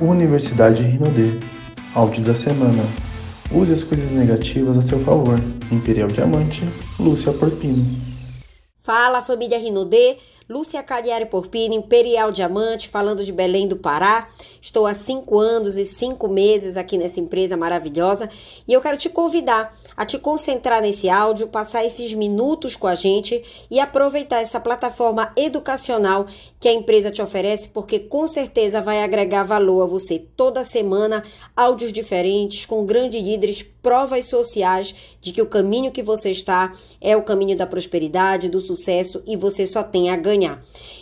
Universidade Rinodê. Áudio da semana. Use as coisas negativas a seu favor. Imperial Diamante, Lúcia Porpino. Fala família Rinodê, Lúcia Cagliari Porpino, Imperial Diamante, falando de Belém do Pará. Estou há cinco anos e cinco meses aqui nessa empresa maravilhosa e eu quero te convidar a te concentrar nesse áudio, passar esses minutos com a gente e aproveitar essa plataforma educacional que a empresa te oferece, porque com certeza vai agregar valor a você toda semana, áudios diferentes, com grandes líderes, provas sociais de que o caminho que você está é o caminho da prosperidade, do sucesso e você só tem a ganhar.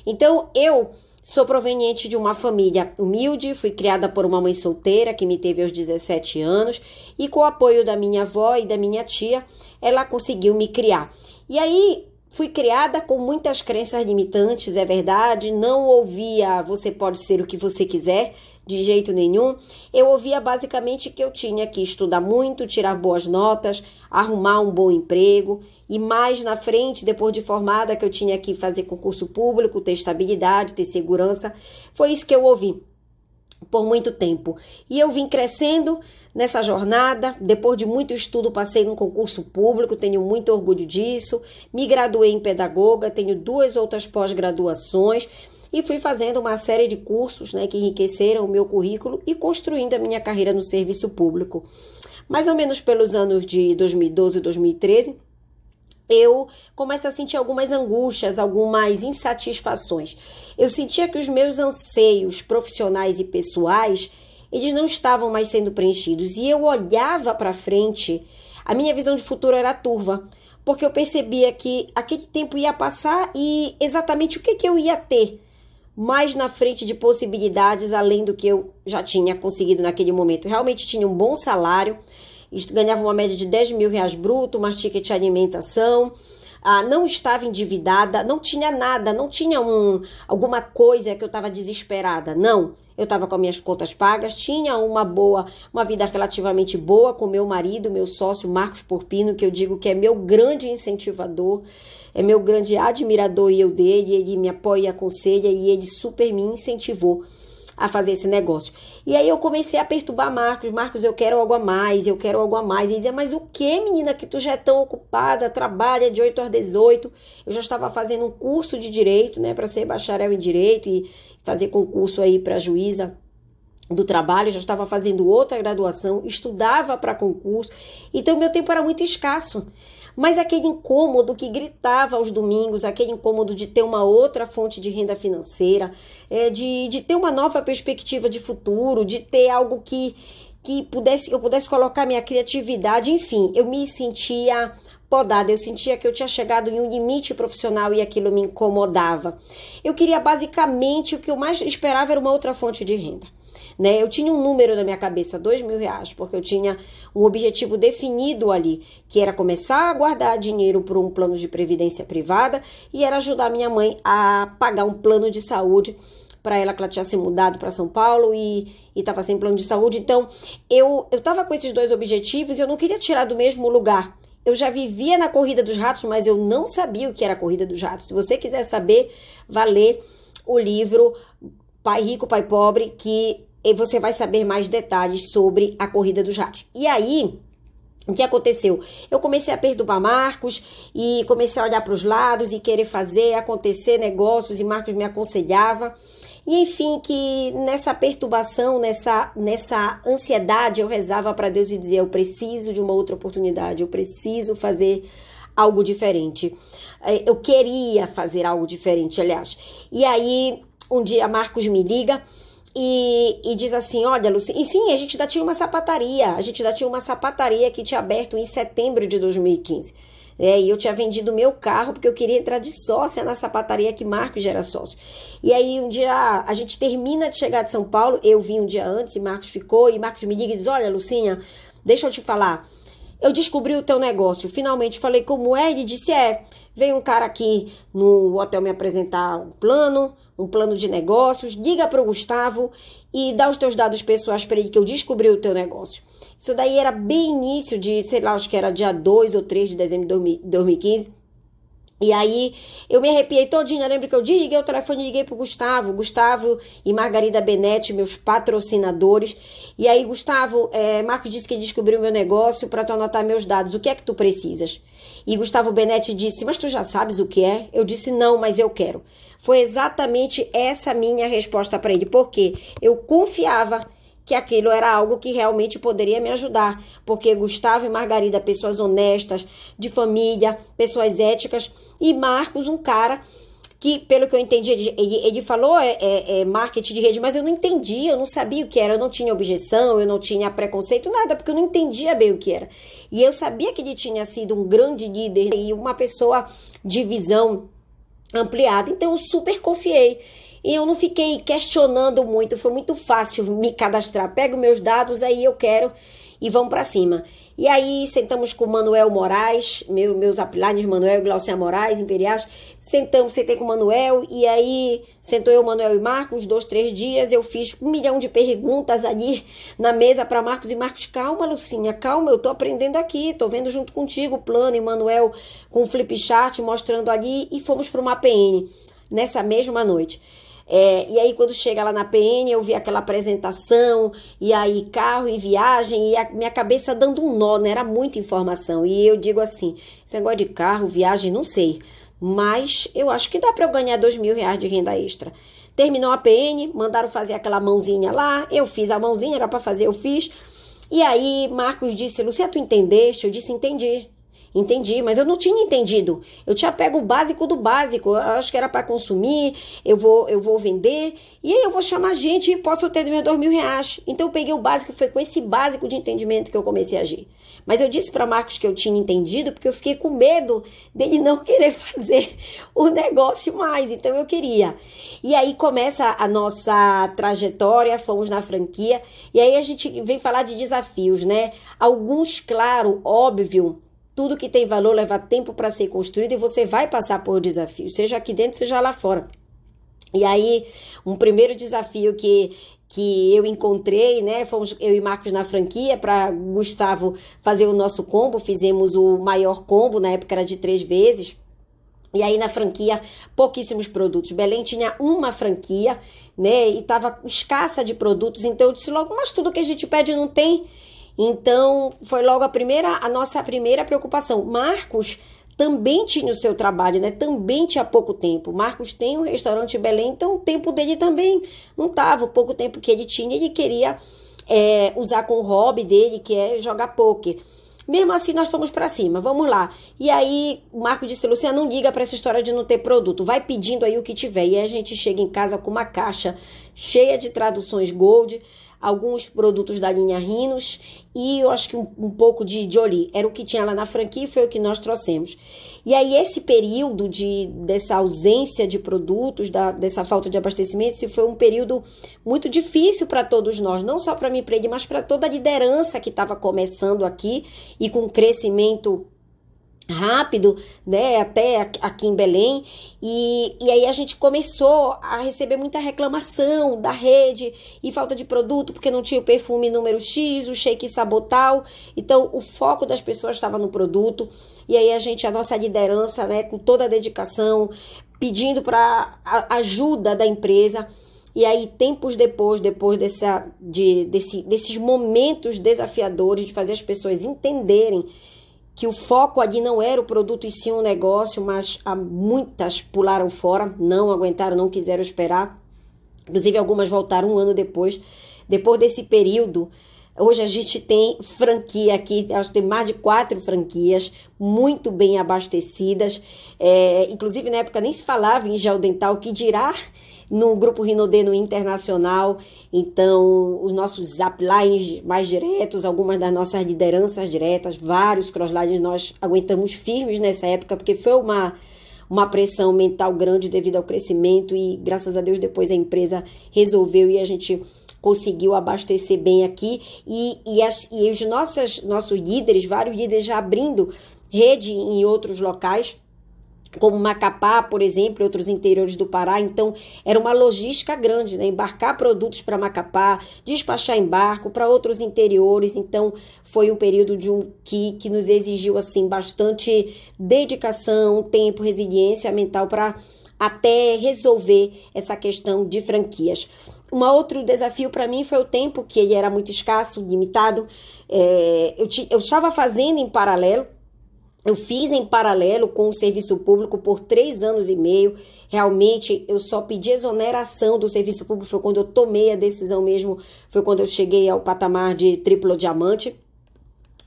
Então, eu Sou proveniente de uma família humilde, fui criada por uma mãe solteira que me teve aos 17 anos e com o apoio da minha avó e da minha tia, ela conseguiu me criar. E aí fui criada com muitas crenças limitantes, é verdade, não ouvia você pode ser o que você quiser, de jeito nenhum. Eu ouvia basicamente que eu tinha que estudar muito, tirar boas notas, arrumar um bom emprego e mais na frente, depois de formada, que eu tinha que fazer concurso público, ter estabilidade, ter segurança. Foi isso que eu ouvi por muito tempo. E eu vim crescendo nessa jornada. Depois de muito estudo, passei num concurso público, tenho muito orgulho disso. Me graduei em pedagoga, tenho duas outras pós-graduações e fui fazendo uma série de cursos né, que enriqueceram o meu currículo e construindo a minha carreira no serviço público. Mais ou menos pelos anos de 2012 e 2013, eu começo a sentir algumas angústias, algumas insatisfações. Eu sentia que os meus anseios profissionais e pessoais, eles não estavam mais sendo preenchidos. E eu olhava para frente, a minha visão de futuro era turva, porque eu percebia que aquele tempo ia passar e exatamente o que, que eu ia ter mais na frente de possibilidades além do que eu já tinha conseguido naquele momento. realmente tinha um bom salário, ganhava uma média de 10 mil reais bruto, mais ticket de alimentação, ah, não estava endividada, não tinha nada, não tinha um, alguma coisa que eu estava desesperada, não. Eu estava com minhas contas pagas, tinha uma boa, uma vida relativamente boa com meu marido, meu sócio Marcos Porpino, que eu digo que é meu grande incentivador, é meu grande admirador e eu dele, ele me apoia e aconselha e ele super me incentivou a fazer esse negócio. E aí eu comecei a perturbar Marcos, Marcos, eu quero algo a mais, eu quero algo a mais. E dizia, mas o que, menina, que tu já é tão ocupada, trabalha de 8 às 18. Eu já estava fazendo um curso de direito, né, para ser bacharel em direito e fazer concurso aí para juíza do trabalho, já estava fazendo outra graduação, estudava para concurso, então meu tempo era muito escasso. Mas aquele incômodo que gritava aos domingos, aquele incômodo de ter uma outra fonte de renda financeira, é, de, de ter uma nova perspectiva de futuro, de ter algo que, que pudesse, eu pudesse colocar minha criatividade, enfim, eu me sentia podada, eu sentia que eu tinha chegado em um limite profissional e aquilo me incomodava. Eu queria basicamente o que eu mais esperava era uma outra fonte de renda. Né? Eu tinha um número na minha cabeça, dois mil reais, porque eu tinha um objetivo definido ali, que era começar a guardar dinheiro para um plano de previdência privada e era ajudar minha mãe a pagar um plano de saúde para ela que ela tinha se mudado para São Paulo e estava sem plano de saúde. Então, eu eu estava com esses dois objetivos e eu não queria tirar do mesmo lugar. Eu já vivia na corrida dos ratos, mas eu não sabia o que era a corrida dos ratos. Se você quiser saber, vá ler o livro Pai Rico, Pai Pobre, que e você vai saber mais detalhes sobre a corrida dos ratos. E aí, o que aconteceu? Eu comecei a perturbar Marcos e comecei a olhar para os lados e querer fazer acontecer negócios e Marcos me aconselhava. E enfim, que nessa perturbação, nessa, nessa ansiedade, eu rezava para Deus e dizia: Eu preciso de uma outra oportunidade, eu preciso fazer algo diferente. É, eu queria fazer algo diferente, aliás. E aí, um dia, Marcos me liga e, e, diz assim: Olha, Luci, e sim, a gente ainda tinha uma sapataria, a gente ainda tinha uma sapataria que tinha aberto em setembro de 2015. É, e eu tinha vendido meu carro porque eu queria entrar de sócia na sapataria que Marcos já era sócio. E aí um dia a gente termina de chegar de São Paulo, eu vim um dia antes e Marcos ficou, e Marcos me liga e diz: Olha, Lucinha, deixa eu te falar. Eu descobri o teu negócio. Finalmente falei como é. Ele disse: É, veio um cara aqui no hotel me apresentar um plano, um plano de negócios. Liga para o Gustavo e dá os teus dados pessoais para ele que eu descobri o teu negócio. Isso daí era bem início de, sei lá, acho que era dia 2 ou 3 de dezembro de 2015. E aí eu me arrepiei todinha, lembro que eu desliguei o telefone e liguei pro Gustavo, Gustavo e Margarida Benetti, meus patrocinadores. E aí, Gustavo, é, Marcos disse que descobriu meu negócio para tu anotar meus dados. O que é que tu precisas? E Gustavo Benetti disse, mas tu já sabes o que é? Eu disse, não, mas eu quero. Foi exatamente essa minha resposta para ele, porque eu confiava que aquilo era algo que realmente poderia me ajudar, porque Gustavo e Margarida, pessoas honestas, de família, pessoas éticas, e Marcos, um cara que, pelo que eu entendi, ele, ele, falou é, é, é, marketing de rede, mas eu não entendi, eu não sabia o que era, eu não tinha objeção, eu não tinha preconceito, nada, porque eu não entendia bem o que era. E eu sabia que ele tinha sido um grande líder e uma pessoa de visão ampliada, então eu super confiei. E eu não fiquei questionando muito, foi muito fácil me cadastrar. Pego meus dados, aí eu quero e vamos para cima. E aí sentamos com o Manuel Moraes, meu, meus uplines, Manuel e Glaucia Moraes, Imperiais. Sentamos, sentei com o Manuel e aí sentou eu, Manuel e Marcos, dois, três dias. Eu fiz um milhão de perguntas ali na mesa para Marcos e Marcos. Calma, Lucinha, calma, eu tô aprendendo aqui, tô vendo junto contigo o plano. E Manuel com o flip chart mostrando ali e fomos para uma PN nessa mesma noite. É, e aí, quando chega lá na PN, eu vi aquela apresentação, e aí carro em viagem, e a minha cabeça dando um nó, né? Era muita informação. E eu digo assim: esse negócio de carro, viagem, não sei. Mas eu acho que dá para eu ganhar dois mil reais de renda extra. Terminou a PN, mandaram fazer aquela mãozinha lá, eu fiz a mãozinha, era para fazer, eu fiz. E aí, Marcos disse: Lucia, tu entendeste? Eu disse: entendi. Entendi, mas eu não tinha entendido. Eu tinha pego o básico do básico. Eu acho que era para consumir, eu vou, eu vou vender, e aí eu vou chamar gente e posso ter meus dois mil reais. Então eu peguei o básico, foi com esse básico de entendimento que eu comecei a agir. Mas eu disse para Marcos que eu tinha entendido porque eu fiquei com medo dele não querer fazer o negócio mais. Então eu queria. E aí começa a nossa trajetória, fomos na franquia, e aí a gente vem falar de desafios, né? Alguns, claro, óbvio tudo que tem valor leva tempo para ser construído e você vai passar por desafios, seja aqui dentro, seja lá fora. E aí, um primeiro desafio que que eu encontrei, né? Fomos eu e Marcos na franquia para Gustavo fazer o nosso combo, fizemos o maior combo, na época era de três vezes. E aí na franquia, pouquíssimos produtos. Belém tinha uma franquia, né? E tava escassa de produtos, então eu disse logo, mas tudo que a gente pede não tem. Então, foi logo a primeira, a nossa primeira preocupação. Marcos também tinha o seu trabalho, né? Também tinha pouco tempo. Marcos tem um restaurante em Belém, então o tempo dele também não estava. O pouco tempo que ele tinha, ele queria é, usar com o hobby dele, que é jogar poker. Mesmo assim, nós fomos para cima, vamos lá. E aí, o Marco disse: Luciana, não liga para essa história de não ter produto, vai pedindo aí o que tiver. E aí, a gente chega em casa com uma caixa cheia de traduções Gold alguns produtos da linha Rinos e eu acho que um, um pouco de, Oli. Era o que tinha lá na franquia e foi o que nós trouxemos. E aí, esse período de, dessa ausência de produtos, da, dessa falta de abastecimento, se foi um período muito difícil para todos nós, não só para mim, para ele, mas para toda a liderança que estava começando aqui e com crescimento rápido, né, até aqui em Belém, e, e aí a gente começou a receber muita reclamação da rede e falta de produto, porque não tinha o perfume número X, o shake sabotal, então o foco das pessoas estava no produto, e aí a gente, a nossa liderança, né, com toda a dedicação, pedindo para ajuda da empresa, e aí, tempos depois, depois dessa, de, desse, desses momentos desafiadores de fazer as pessoas entenderem que o foco ali não era o produto e sim um negócio, mas muitas pularam fora, não aguentaram, não quiseram esperar. Inclusive, algumas voltaram um ano depois. Depois desse período, hoje a gente tem franquia aqui, acho que tem mais de quatro franquias, muito bem abastecidas. É, inclusive, na época nem se falava em gel dental, que dirá no grupo Rinodeno Internacional. Então, os nossos uplines mais diretos, algumas das nossas lideranças diretas, vários crosslines nós aguentamos firmes nessa época, porque foi uma uma pressão mental grande devido ao crescimento e graças a Deus depois a empresa resolveu e a gente conseguiu abastecer bem aqui e, e, as, e os nossos, nossos líderes, vários líderes já abrindo rede em outros locais como Macapá, por exemplo, e outros interiores do Pará. Então, era uma logística grande, né? Embarcar produtos para Macapá, despachar em barco para outros interiores. Então, foi um período de um que, que nos exigiu assim bastante dedicação, tempo, resiliência mental para até resolver essa questão de franquias. Um outro desafio para mim foi o tempo, que ele era muito escasso, limitado. É, eu, eu estava fazendo em paralelo, eu fiz em paralelo com o serviço público por três anos e meio. Realmente, eu só pedi exoneração do serviço público. Foi quando eu tomei a decisão mesmo. Foi quando eu cheguei ao patamar de triplo diamante.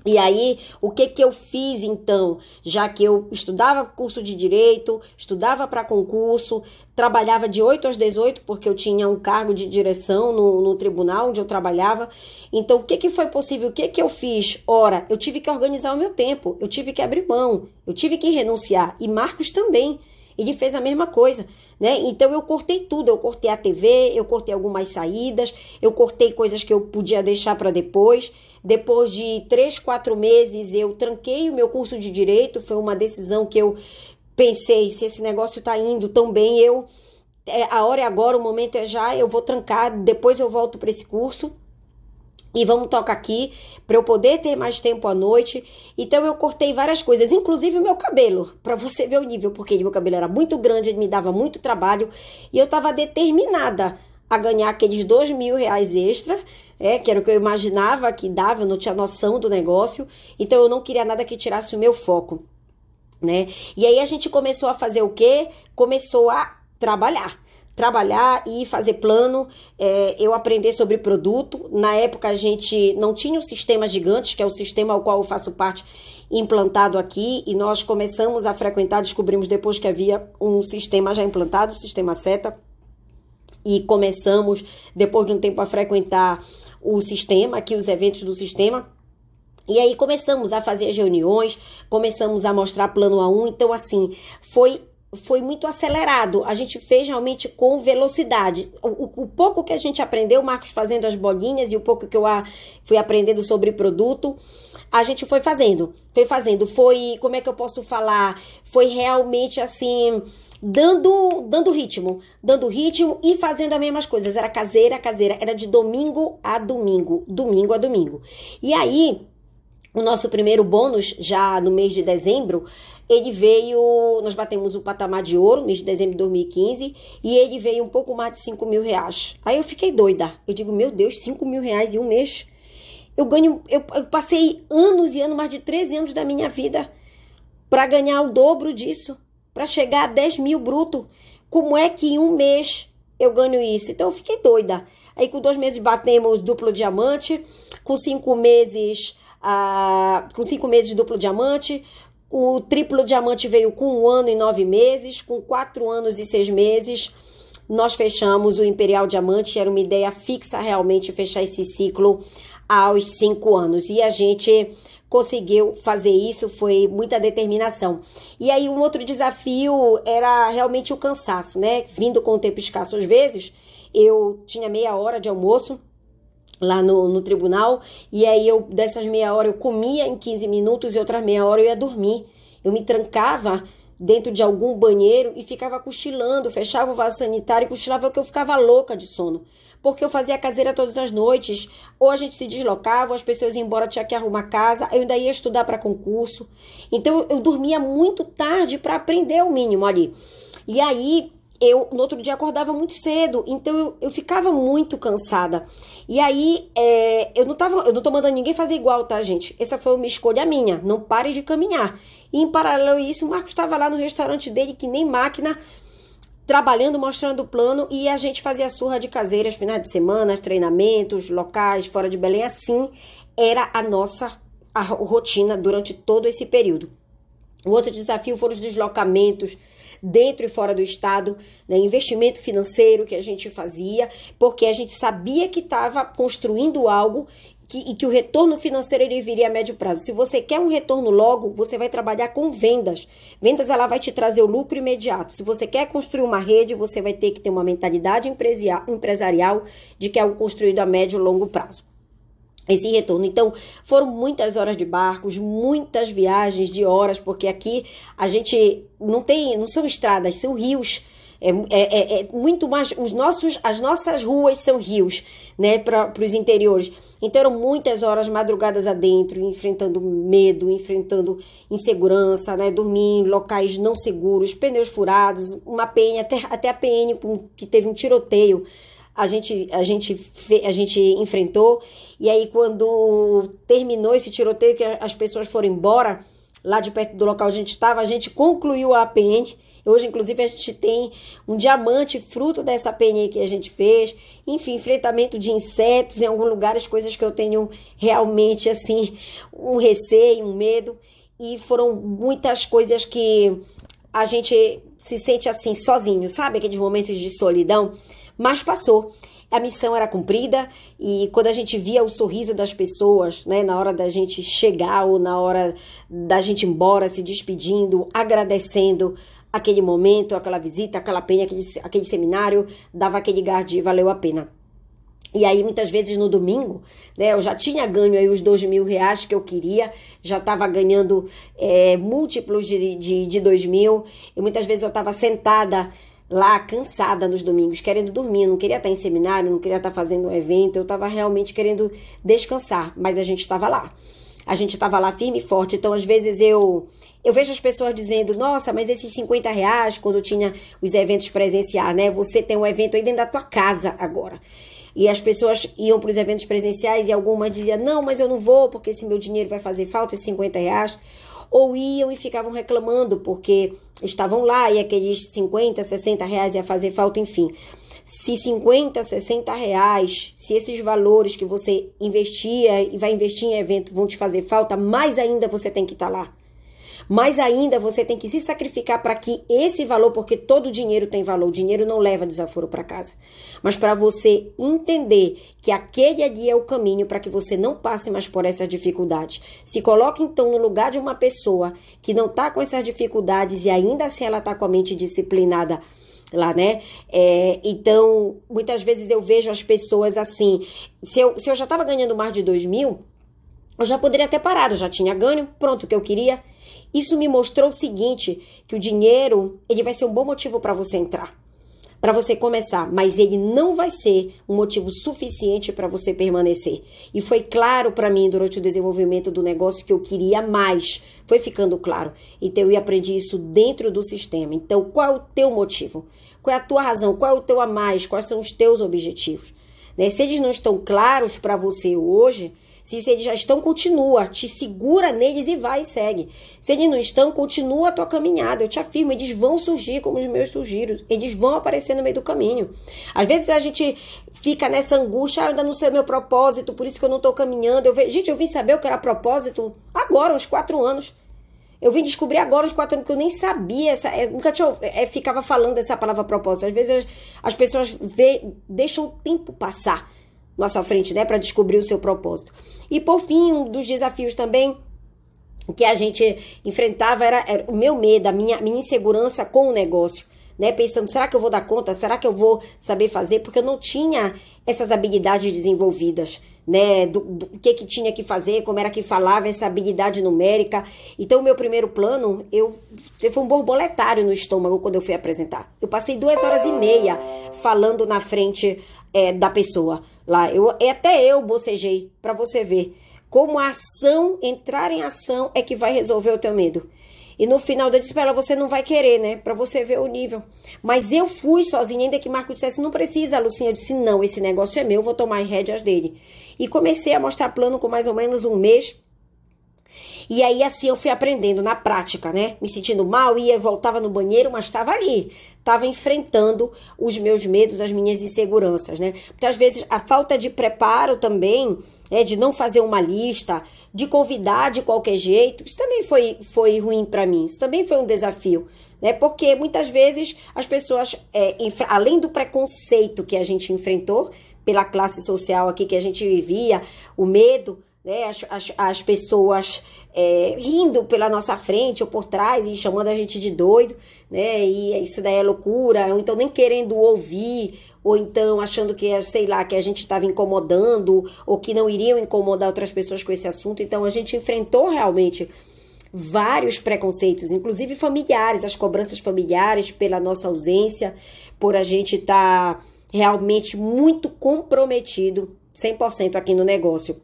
E aí, o que que eu fiz então? Já que eu estudava curso de direito, estudava para concurso, trabalhava de 8 às 18, porque eu tinha um cargo de direção no, no tribunal onde eu trabalhava. Então, o que que foi possível? O que que eu fiz? Ora, eu tive que organizar o meu tempo, eu tive que abrir mão, eu tive que renunciar. E Marcos também. Ele fez a mesma coisa, né? Então eu cortei tudo, eu cortei a TV, eu cortei algumas saídas, eu cortei coisas que eu podia deixar para depois. Depois de três, quatro meses, eu tranquei o meu curso de direito. Foi uma decisão que eu pensei: se esse negócio está indo tão bem, eu é, a hora é agora, o momento é já, eu vou trancar, depois eu volto para esse curso e vamos tocar aqui para eu poder ter mais tempo à noite. Então eu cortei várias coisas, inclusive o meu cabelo, para você ver o nível, porque meu cabelo era muito grande, ele me dava muito trabalho e eu estava determinada a ganhar aqueles dois mil reais extra, é, que era o que eu imaginava que dava, eu não tinha noção do negócio, então eu não queria nada que tirasse o meu foco, né? E aí a gente começou a fazer o quê? Começou a trabalhar trabalhar e fazer plano, é, eu aprender sobre produto. Na época a gente não tinha o sistema gigante, que é o sistema ao qual eu faço parte, implantado aqui, e nós começamos a frequentar, descobrimos depois que havia um sistema já implantado, o sistema SETA, e começamos, depois de um tempo, a frequentar o sistema, aqui os eventos do sistema. E aí começamos a fazer as reuniões, começamos a mostrar plano a um, então assim, foi foi muito acelerado. A gente fez realmente com velocidade. O, o, pouco que a gente aprendeu, Marcos fazendo as bolinhas e o pouco que eu a, fui aprendendo sobre produto, a gente foi fazendo. Foi fazendo. Foi, como é que eu posso falar? Foi realmente assim, dando dando ritmo, dando ritmo e fazendo as mesmas coisas. Era caseira, caseira, era de domingo a domingo, domingo a domingo. E aí, o nosso primeiro bônus, já no mês de dezembro, ele veio, nós batemos o patamar de ouro, mês de dezembro de 2015, e ele veio um pouco mais de 5 mil reais. Aí eu fiquei doida. Eu digo, meu Deus, 5 mil reais em um mês? Eu ganho, eu, eu passei anos e anos, mais de 13 anos da minha vida, para ganhar o dobro disso, para chegar a 10 mil bruto. Como é que em um mês eu ganho isso? Então eu fiquei doida. Aí com dois meses batemos duplo diamante, com cinco meses, com cinco meses de duplo diamante, o triplo diamante veio com um ano e nove meses, com quatro anos e seis meses. Nós fechamos o Imperial Diamante, era uma ideia fixa realmente fechar esse ciclo aos cinco anos. E a gente conseguiu fazer isso, foi muita determinação. E aí, um outro desafio era realmente o cansaço, né? Vindo com o tempo escasso às vezes, eu tinha meia hora de almoço lá no, no tribunal, e aí eu, dessas meia hora, eu comia em 15 minutos e outras meia hora eu ia dormir. Eu me trancava dentro de algum banheiro e ficava cochilando, fechava o vaso sanitário e cochilava que eu ficava louca de sono. Porque eu fazia caseira todas as noites, ou a gente se deslocava, ou as pessoas iam embora, tinha que arrumar casa, eu ainda ia estudar para concurso. Então eu dormia muito tarde para aprender o mínimo ali. E aí eu no outro dia acordava muito cedo, então eu, eu ficava muito cansada. E aí é, eu não tava, eu não tô mandando ninguém fazer igual, tá, gente? Essa foi uma escolha minha. Não pare de caminhar. E em paralelo a isso, o Marcos estava lá no restaurante dele, que nem máquina, trabalhando, mostrando o plano, e a gente fazia surra de caseiras, finais de semana, treinamentos, locais, fora de Belém, assim era a nossa a rotina durante todo esse período. O outro desafio foram os deslocamentos dentro e fora do estado, né, investimento financeiro que a gente fazia, porque a gente sabia que estava construindo algo que, e que o retorno financeiro ele viria a médio prazo. Se você quer um retorno logo, você vai trabalhar com vendas. Vendas ela vai te trazer o lucro imediato. Se você quer construir uma rede, você vai ter que ter uma mentalidade empresarial de que é algo construído a médio e longo prazo. Esse retorno. Então, foram muitas horas de barcos, muitas viagens de horas, porque aqui a gente não tem, não são estradas, são rios. É, é, é, é muito mais. Os nossos, as nossas ruas são rios, né, para os interiores. Então eram muitas horas madrugadas adentro, enfrentando medo, enfrentando insegurança, né, dormir em locais não seguros, pneus furados, uma PN, até, até a PN que teve um tiroteio a gente, a gente, a gente enfrentou. E aí, quando terminou esse tiroteio, que as pessoas foram embora, lá de perto do local onde a gente estava, a gente concluiu a APN. Hoje, inclusive, a gente tem um diamante fruto dessa APN que a gente fez. Enfim, enfrentamento de insetos em alguns lugares, coisas que eu tenho realmente, assim, um receio, um medo. E foram muitas coisas que a gente se sente assim, sozinho, sabe? Aqueles momentos de solidão. Mas passou. A missão era cumprida e quando a gente via o sorriso das pessoas, né, na hora da gente chegar ou na hora da gente ir embora, se despedindo, agradecendo aquele momento, aquela visita, aquela pena, aquele, aquele seminário, dava aquele gás de valeu a pena. E aí, muitas vezes no domingo, né, eu já tinha ganho aí os dois mil reais que eu queria, já estava ganhando é, múltiplos de, de, de dois mil, e muitas vezes eu estava sentada lá cansada nos domingos, querendo dormir, não queria estar em seminário, não queria estar fazendo um evento, eu estava realmente querendo descansar, mas a gente estava lá. A gente estava lá firme e forte, então às vezes eu eu vejo as pessoas dizendo, nossa, mas esses 50 reais, quando tinha os eventos presenciais, né? Você tem um evento aí dentro da tua casa agora. E as pessoas iam para os eventos presenciais e alguma dizia, não, mas eu não vou, porque esse meu dinheiro vai fazer falta, esses 50 reais ou iam e ficavam reclamando porque estavam lá e aqueles 50, 60 reais ia fazer falta, enfim. Se 50, 60 reais, se esses valores que você investia e vai investir em evento vão te fazer falta, mais ainda você tem que estar tá lá. Mais ainda, você tem que se sacrificar para que esse valor, porque todo dinheiro tem valor, o dinheiro não leva desaforo para casa. Mas para você entender que aquele ali é o caminho para que você não passe mais por essas dificuldades. Se coloque então no lugar de uma pessoa que não está com essas dificuldades e ainda assim ela está com a mente disciplinada lá, né? É, então, muitas vezes eu vejo as pessoas assim. Se eu, se eu já estava ganhando mais de dois mil, eu já poderia ter parado, já tinha ganho, pronto, o que eu queria. Isso me mostrou o seguinte, que o dinheiro, ele vai ser um bom motivo para você entrar, para você começar, mas ele não vai ser um motivo suficiente para você permanecer. E foi claro para mim durante o desenvolvimento do negócio que eu queria mais. Foi ficando claro. Então eu aprendi isso dentro do sistema. Então, qual é o teu motivo? Qual é a tua razão? Qual é o teu a mais? Quais são os teus objetivos? Né? Se eles não estão claros para você hoje, se eles já estão, continua, te segura neles e vai e segue. Se eles não estão, continua a tua caminhada. Eu te afirmo, eles vão surgir como os meus surgiram. Eles vão aparecer no meio do caminho. Às vezes a gente fica nessa angústia, ah, ainda não sei o meu propósito, por isso que eu não estou caminhando. Eu. Gente, eu vim saber o que era propósito agora, uns quatro anos. Eu vim descobrir agora os quatro anos que eu nem sabia. Essa, eu nunca tinha, é, ficava falando dessa palavra propósito. Às vezes as pessoas vê, deixam o tempo passar nossa frente, né, para descobrir o seu propósito. E por fim, um dos desafios também que a gente enfrentava era, era o meu medo, a minha, minha insegurança com o negócio. Né, pensando, será que eu vou dar conta? Será que eu vou saber fazer? Porque eu não tinha essas habilidades desenvolvidas, né, do, do que que tinha que fazer, como era que falava, essa habilidade numérica. Então, meu primeiro plano, eu foi um borboletário no estômago quando eu fui apresentar. Eu passei duas horas e meia falando na frente é, da pessoa lá. Eu, até eu bocejei, para você ver como a ação, entrar em ação é que vai resolver o teu medo. E no final eu disse para ela, você não vai querer, né? Para você ver o nível. Mas eu fui sozinha, ainda que Marco dissesse, não precisa, Lucinha. Eu disse, não, esse negócio é meu, vou tomar as rédeas dele. E comecei a mostrar plano com mais ou menos um mês. E aí, assim, eu fui aprendendo na prática, né? Me sentindo mal, ia, voltava no banheiro, mas estava ali. Estava enfrentando os meus medos, as minhas inseguranças, né? Muitas vezes a falta de preparo também, é, de não fazer uma lista, de convidar de qualquer jeito, isso também foi, foi ruim para mim. Isso também foi um desafio, né? Porque muitas vezes as pessoas, é, além do preconceito que a gente enfrentou pela classe social aqui que a gente vivia, o medo né, as, as, as pessoas é, rindo pela nossa frente ou por trás e chamando a gente de doido, né? E isso daí é loucura, ou então nem querendo ouvir, ou então achando que, sei lá, que a gente estava incomodando, ou que não iriam incomodar outras pessoas com esse assunto. Então a gente enfrentou realmente vários preconceitos, inclusive familiares, as cobranças familiares pela nossa ausência, por a gente estar tá realmente muito comprometido 100% aqui no negócio.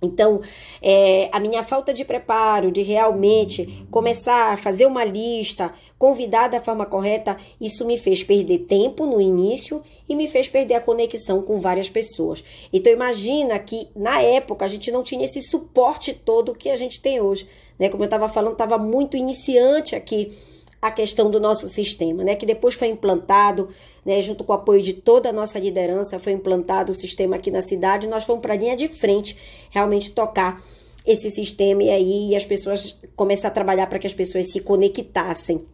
Então, é, a minha falta de preparo, de realmente começar a fazer uma lista, convidar da forma correta, isso me fez perder tempo no início e me fez perder a conexão com várias pessoas. Então, imagina que na época a gente não tinha esse suporte todo que a gente tem hoje. Né? Como eu estava falando, estava muito iniciante aqui a questão do nosso sistema, né? Que depois foi implantado, né? Junto com o apoio de toda a nossa liderança, foi implantado o sistema aqui na cidade. Nós fomos para a linha de frente, realmente tocar esse sistema e aí as pessoas começar a trabalhar para que as pessoas se conectassem.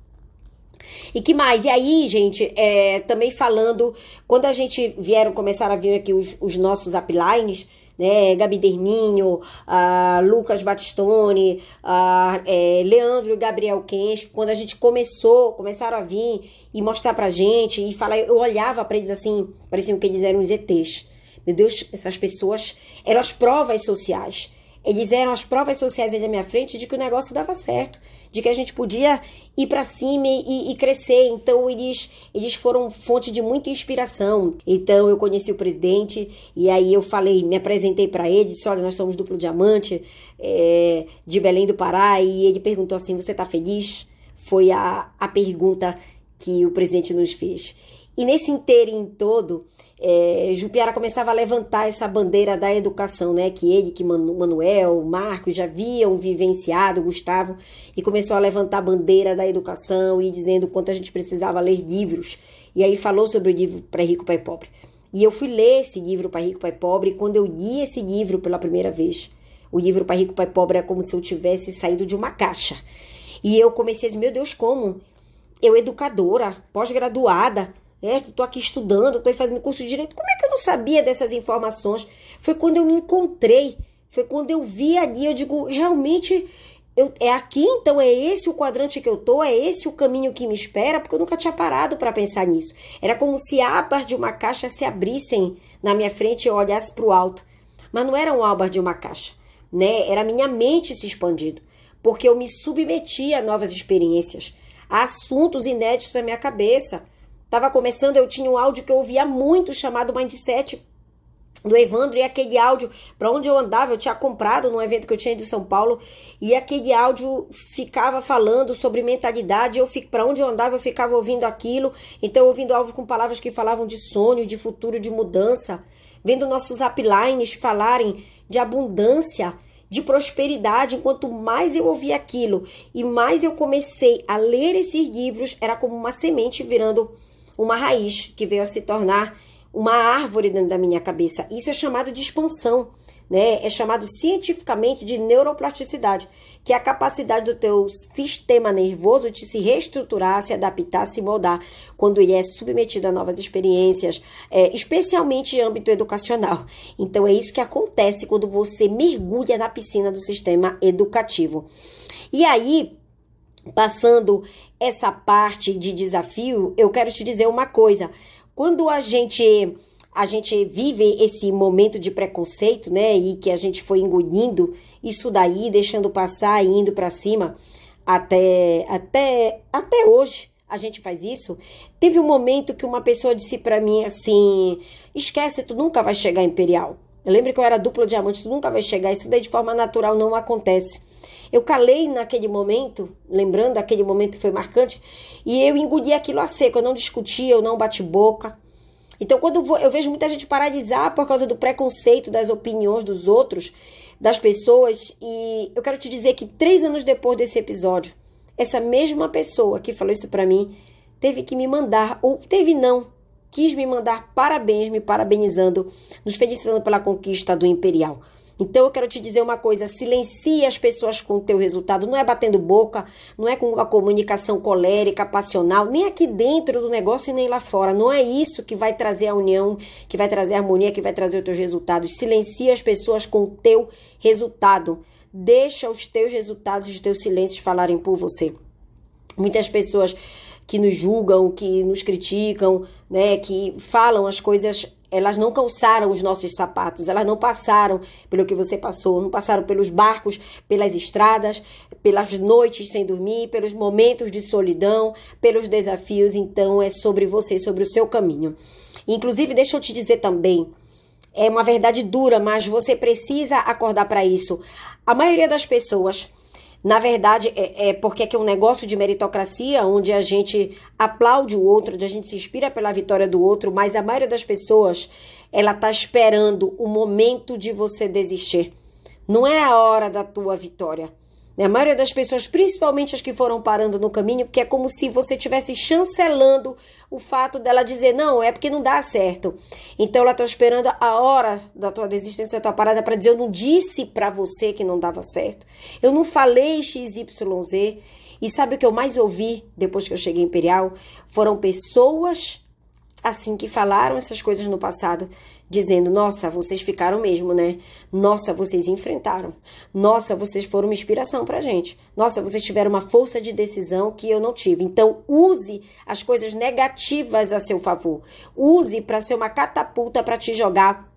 E que mais? E aí, gente, é, também falando, quando a gente vieram, começaram a vir aqui os, os nossos uplines, né? Gabi Derminho, uh, Lucas Batistone, uh, é, Leandro e Gabriel Kens, quando a gente começou, começaram a vir e mostrar pra gente e falar, eu olhava para eles assim, pareciam que eles eram os ETs. Meu Deus, essas pessoas eram as provas sociais. Eles eram as provas sociais aí na minha frente de que o negócio dava certo de que a gente podia ir para cima e, e, crescer. Então, eles, eles foram fonte de muita inspiração. Então, eu conheci o presidente e aí eu falei, me apresentei para ele, disse: Olha, nós somos duplo diamante é, de Belém do Pará. E ele perguntou assim: Você está feliz? Foi a, a pergunta que o presidente nos fez. E nesse inteirinho todo, é, Jupiara começava a levantar essa bandeira da educação, né? Que ele, que Manuel, Marcos já haviam vivenciado, Gustavo, e começou a levantar a bandeira da educação e dizendo quanto a gente precisava ler livros. E aí falou sobre o livro Pai Rico, Pai Pobre. E eu fui ler esse livro Pai Rico, Pai Pobre, e quando eu li esse livro pela primeira vez, o livro Pai Rico, Pai Pobre é como se eu tivesse saído de uma caixa. E eu comecei a dizer, meu Deus, como? Eu, educadora, pós-graduada, é, tô aqui estudando, tô fazendo curso de direito. Como é que eu não sabia dessas informações? Foi quando eu me encontrei, foi quando eu vi ali, eu digo, realmente eu, é aqui, então é esse o quadrante que eu tô, é esse o caminho que me espera, porque eu nunca tinha parado para pensar nisso. Era como se abas de uma caixa se abrissem na minha frente e eu olhasse para o alto. Mas não eram abas de uma caixa, né? Era minha mente se expandindo, porque eu me submetia a novas experiências, a assuntos inéditos da minha cabeça. Tava começando, eu tinha um áudio que eu ouvia muito chamado Mindset do Evandro e aquele áudio para onde eu andava, eu tinha comprado num evento que eu tinha de São Paulo e aquele áudio ficava falando sobre mentalidade, eu fico para onde eu andava, eu ficava ouvindo aquilo, então ouvindo áudio com palavras que falavam de sonho, de futuro, de mudança, vendo nossos uplines falarem de abundância, de prosperidade, enquanto mais eu ouvia aquilo e mais eu comecei a ler esses livros, era como uma semente virando uma raiz que veio a se tornar uma árvore dentro da minha cabeça. Isso é chamado de expansão, né? É chamado cientificamente de neuroplasticidade, que é a capacidade do teu sistema nervoso de se reestruturar, se adaptar, se moldar quando ele é submetido a novas experiências, é, especialmente em âmbito educacional. Então é isso que acontece quando você mergulha na piscina do sistema educativo. E aí, passando essa parte de desafio, eu quero te dizer uma coisa. Quando a gente a gente vive esse momento de preconceito, né, e que a gente foi engolindo isso daí, deixando passar e indo para cima até até até hoje, a gente faz isso. Teve um momento que uma pessoa disse para mim assim: "Esquece, tu nunca vai chegar imperial". Eu lembro que eu era duplo diamante, tu nunca vai chegar, isso daí de forma natural não acontece. Eu calei naquele momento, lembrando aquele momento foi marcante, e eu engoli aquilo a seco, eu não discutia, eu não bati boca. Então, quando eu vejo muita gente paralisar por causa do preconceito das opiniões dos outros, das pessoas, e eu quero te dizer que três anos depois desse episódio, essa mesma pessoa que falou isso para mim teve que me mandar, ou teve não, quis me mandar parabéns, me parabenizando, nos felicitando pela conquista do Imperial. Então eu quero te dizer uma coisa: silencie as pessoas com o teu resultado. Não é batendo boca, não é com uma comunicação colérica, passional, nem aqui dentro do negócio e nem lá fora. Não é isso que vai trazer a união, que vai trazer a harmonia, que vai trazer os teus resultados. Silencie as pessoas com o teu resultado. Deixa os teus resultados e os teus silêncios falarem por você. Muitas pessoas que nos julgam, que nos criticam, né, que falam as coisas elas não calçaram os nossos sapatos, elas não passaram pelo que você passou, não passaram pelos barcos, pelas estradas, pelas noites sem dormir, pelos momentos de solidão, pelos desafios. Então é sobre você, sobre o seu caminho. Inclusive, deixa eu te dizer também, é uma verdade dura, mas você precisa acordar para isso. A maioria das pessoas na verdade, é, é porque é é um negócio de meritocracia, onde a gente aplaude o outro, onde a gente se inspira pela vitória do outro, mas a maioria das pessoas, ela tá esperando o momento de você desistir. Não é a hora da tua vitória. A maioria das pessoas, principalmente as que foram parando no caminho, porque é como se você estivesse chancelando o fato dela dizer, não, é porque não dá certo. Então ela está esperando a hora da tua desistência, da tua parada, para dizer, eu não disse para você que não dava certo. Eu não falei XYZ. E sabe o que eu mais ouvi depois que eu cheguei em Imperial? Foram pessoas assim que falaram essas coisas no passado, dizendo: Nossa, vocês ficaram mesmo, né? Nossa, vocês enfrentaram. Nossa, vocês foram uma inspiração pra gente. Nossa, vocês tiveram uma força de decisão que eu não tive. Então, use as coisas negativas a seu favor. Use para ser uma catapulta para te jogar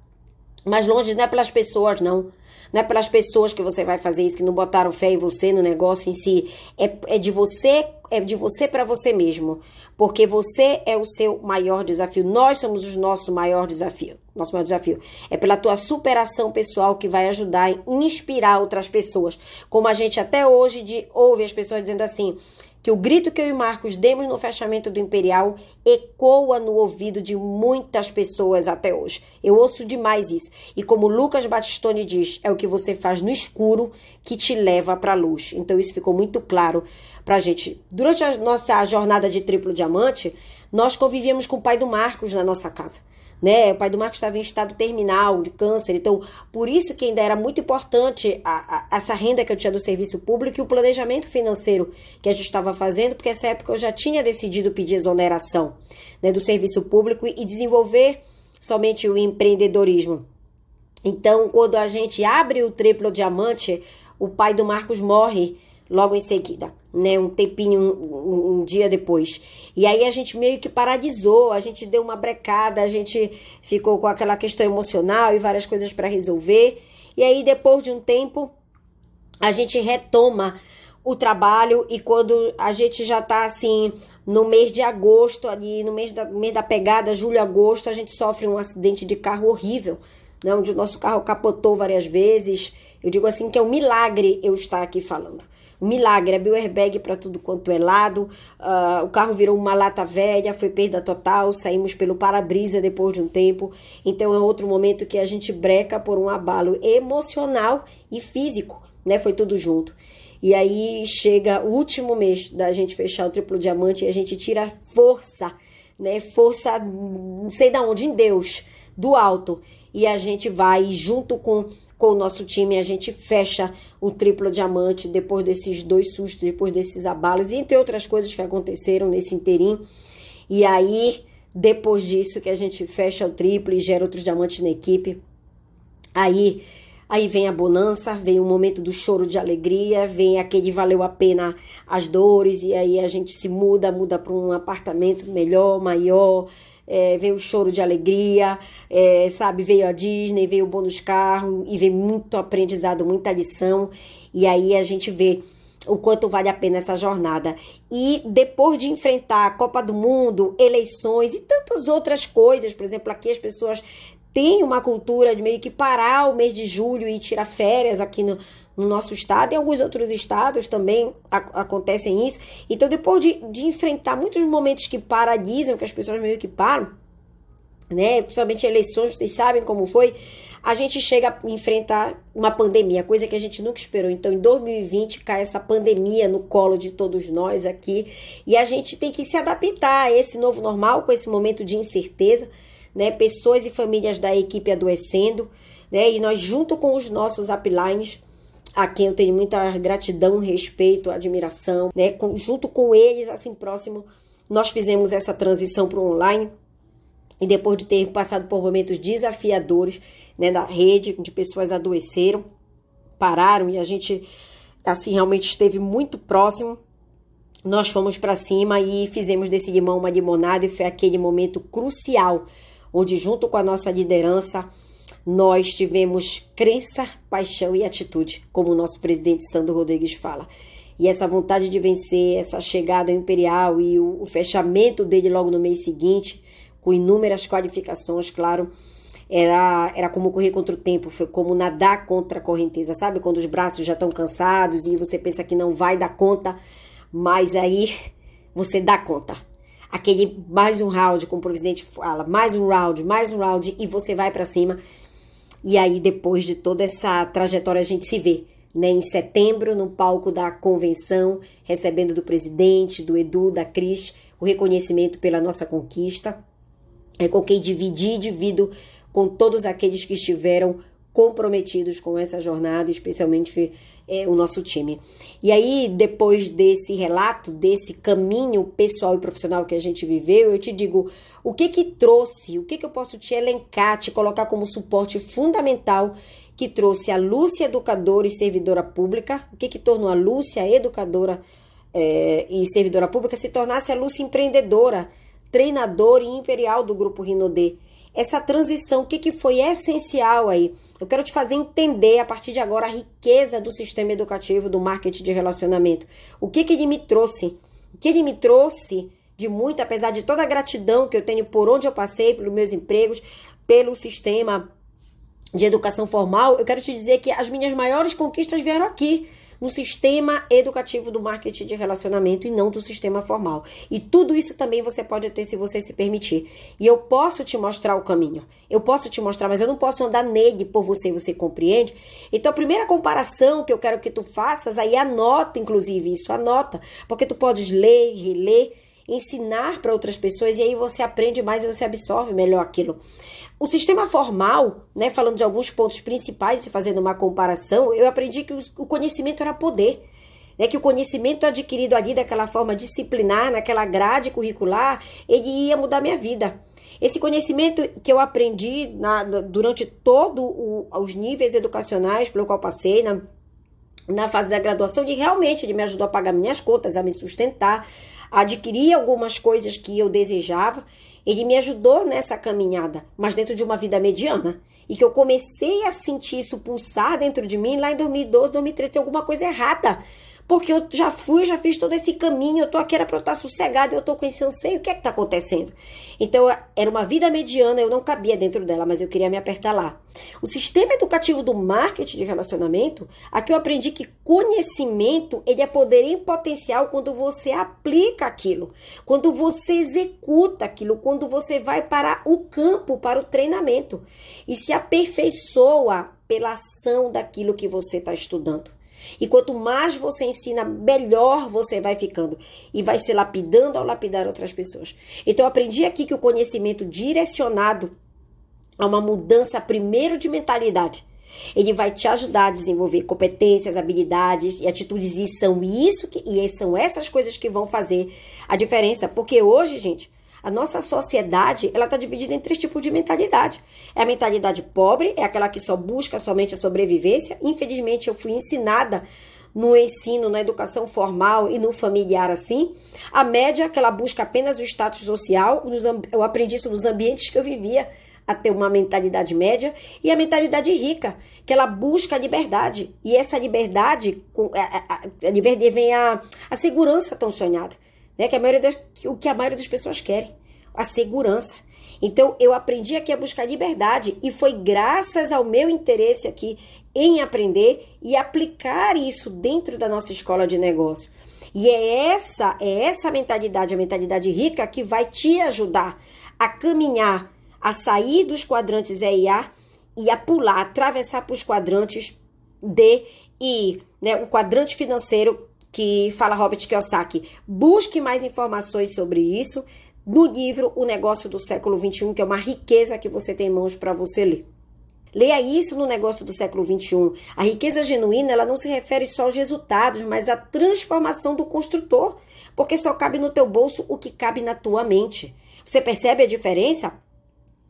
mais longe, não é pelas pessoas, não. Não é pelas pessoas que você vai fazer isso, que não botaram fé em você, no negócio em si. É, é de você, é de você para você mesmo. Porque você é o seu maior desafio. Nós somos o nosso maior desafio. Nosso maior desafio. É pela tua superação pessoal que vai ajudar a inspirar outras pessoas. Como a gente até hoje de, ouve as pessoas dizendo assim: que o grito que eu e Marcos demos no fechamento do Imperial ecoa no ouvido de muitas pessoas até hoje. Eu ouço demais isso. E como Lucas Batistoni diz, é o que você faz no escuro que te leva para a luz. Então isso ficou muito claro para a gente. Durante a nossa jornada de triplo diamante, nós convivíamos com o pai do Marcos na nossa casa né? O pai do Marcos estava em estado terminal de câncer, então por isso que ainda era muito importante a, a, essa renda que eu tinha do serviço público e o planejamento financeiro que a gente estava fazendo, porque nessa época eu já tinha decidido pedir exoneração né, do serviço público e desenvolver somente o empreendedorismo. Então, quando a gente abre o triplo diamante, o pai do Marcos morre logo em seguida, né? Um tempinho, um, um, dia depois. E aí a gente meio que paralisou, a gente deu uma brecada, a gente ficou com aquela questão emocional e várias coisas para resolver. E aí depois de um tempo, a gente retoma o trabalho e quando a gente já tá assim no mês de agosto ali, no mês da, mês da pegada, julho, agosto, a gente sofre um acidente de carro horrível né, onde o nosso carro capotou várias vezes. Eu digo assim que é um milagre eu estar aqui falando. Milagre, abriu airbag para tudo quanto é lado, uh, o carro virou uma lata velha, foi perda total, saímos pelo para-brisa depois de um tempo. Então é outro momento que a gente breca por um abalo emocional e físico, né? Foi tudo junto. E aí chega o último mês da gente fechar o triplo diamante e a gente tira força, né? Força, não sei da onde, em Deus, do alto e a gente vai junto com, com o nosso time, a gente fecha o triplo diamante depois desses dois sustos, depois desses abalos e entre outras coisas que aconteceram nesse inteirinho. E aí, depois disso que a gente fecha o triplo e gera outros diamantes na equipe, aí Aí vem a bonança, vem o momento do choro de alegria, vem aquele valeu a pena as dores, e aí a gente se muda, muda para um apartamento melhor, maior, é, veio o choro de alegria, é, sabe? Veio a Disney, veio o bônus carro e veio muito aprendizado, muita lição. E aí a gente vê o quanto vale a pena essa jornada. E depois de enfrentar a Copa do Mundo, eleições e tantas outras coisas, por exemplo, aqui as pessoas têm uma cultura de meio que parar o mês de julho e tirar férias aqui no, no nosso estado, em alguns outros estados também acontecem isso. Então, depois de, de enfrentar muitos momentos que paralisam, que as pessoas meio que param, né? Principalmente eleições, vocês sabem como foi. A gente chega a enfrentar uma pandemia, coisa que a gente nunca esperou. Então, em 2020 cai essa pandemia no colo de todos nós aqui, e a gente tem que se adaptar a esse novo normal, com esse momento de incerteza, né? Pessoas e famílias da equipe adoecendo, né? E nós, junto com os nossos uplines, a quem eu tenho muita gratidão, respeito, admiração, né? Com, junto com eles, assim, próximo, nós fizemos essa transição para o online. E depois de ter passado por momentos desafiadores, né, da rede, onde pessoas adoeceram, pararam e a gente, assim, realmente esteve muito próximo. Nós fomos para cima e fizemos desse limão uma limonada e foi aquele momento crucial, onde junto com a nossa liderança, nós tivemos crença, paixão e atitude, como o nosso presidente Sandro Rodrigues fala. E essa vontade de vencer, essa chegada imperial e o, o fechamento dele logo no mês seguinte, com inúmeras qualificações, claro, era, era como correr contra o tempo, foi como nadar contra a correnteza, sabe? Quando os braços já estão cansados e você pensa que não vai dar conta, mas aí você dá conta. Aquele mais um round, como o presidente fala, mais um round, mais um round, e você vai para cima. E aí, depois de toda essa trajetória, a gente se vê. Né, em setembro, no palco da convenção, recebendo do presidente, do Edu, da Cris, o reconhecimento pela nossa conquista. É com quem dividi e divido com todos aqueles que estiveram comprometidos com essa jornada, especialmente é, o nosso time. E aí, depois desse relato, desse caminho pessoal e profissional que a gente viveu, eu te digo o que que trouxe, o que que eu posso te elencar, te colocar como suporte fundamental que trouxe a Lúcia educadora e servidora pública, o que que tornou a Lúcia educadora é, e servidora pública se tornasse a Lúcia empreendedora, treinadora e imperial do grupo Rinodê essa transição, o que, que foi essencial aí. Eu quero te fazer entender a partir de agora a riqueza do sistema educativo, do marketing de relacionamento. O que, que ele me trouxe? O que ele me trouxe de muito, apesar de toda a gratidão que eu tenho por onde eu passei, pelos meus empregos, pelo sistema de educação formal, eu quero te dizer que as minhas maiores conquistas vieram aqui no sistema educativo do marketing de relacionamento e não do sistema formal. E tudo isso também você pode ter se você se permitir. E eu posso te mostrar o caminho. Eu posso te mostrar, mas eu não posso andar nele por você, você compreende? Então a primeira comparação que eu quero que tu faças, aí anota inclusive isso, anota, porque tu podes ler, reler ensinar para outras pessoas e aí você aprende mais e você absorve melhor aquilo. O sistema formal, né, falando de alguns pontos principais e fazendo uma comparação, eu aprendi que o conhecimento era poder. Né, que o conhecimento adquirido ali daquela forma disciplinar, naquela grade curricular, ele ia mudar minha vida. Esse conhecimento que eu aprendi na, durante todos os níveis educacionais pelo qual passei, na, na fase da graduação, ele realmente ele me ajudou a pagar minhas contas, a me sustentar, adquiri algumas coisas que eu desejava. Ele me ajudou nessa caminhada, mas dentro de uma vida mediana. E que eu comecei a sentir isso pulsar dentro de mim lá em 2012, 2013, tem alguma coisa errada. Porque eu já fui, já fiz todo esse caminho, eu tô aqui era para eu estar sossegada, eu tô com esse anseio, o que é que tá acontecendo? Então, era uma vida mediana, eu não cabia dentro dela, mas eu queria me apertar lá. O sistema educativo do marketing de relacionamento, aqui eu aprendi que conhecimento, ele é poder em potencial quando você aplica aquilo, quando você executa aquilo, quando você vai para o campo, para o treinamento e se aperfeiçoa pela ação daquilo que você está estudando. E quanto mais você ensina, melhor você vai ficando. E vai se lapidando ao lapidar outras pessoas. Então, aprendi aqui que o conhecimento direcionado a uma mudança, primeiro, de mentalidade. Ele vai te ajudar a desenvolver competências, habilidades e atitudes. E são isso que, e são essas coisas que vão fazer a diferença. Porque hoje, gente, a nossa sociedade, ela está dividida em três tipos de mentalidade. É a mentalidade pobre, é aquela que só busca somente a sobrevivência. Infelizmente, eu fui ensinada no ensino, na educação formal e no familiar assim. A média, que ela busca apenas o status social. Eu aprendi isso nos ambientes que eu vivia a ter uma mentalidade média e a mentalidade rica, que ela busca a liberdade. E essa liberdade, a, liberdade vem a, a segurança tão sonhada né? Que a maioria das, o que a maioria das pessoas querem, a segurança. Então eu aprendi aqui a buscar liberdade e foi graças ao meu interesse aqui em aprender e aplicar isso dentro da nossa escola de negócio. E é essa, é essa mentalidade, a mentalidade rica que vai te ajudar a caminhar, a sair dos quadrantes EIA e a pular, atravessar para os quadrantes D e né, o quadrante financeiro que fala Robert Kiyosaki. Busque mais informações sobre isso no livro O Negócio do Século XXI, que é uma riqueza que você tem em mãos para você ler. Leia isso no negócio do século XXI. A riqueza genuína ela não se refere só aos resultados, mas à transformação do construtor, porque só cabe no teu bolso o que cabe na tua mente. Você percebe a diferença?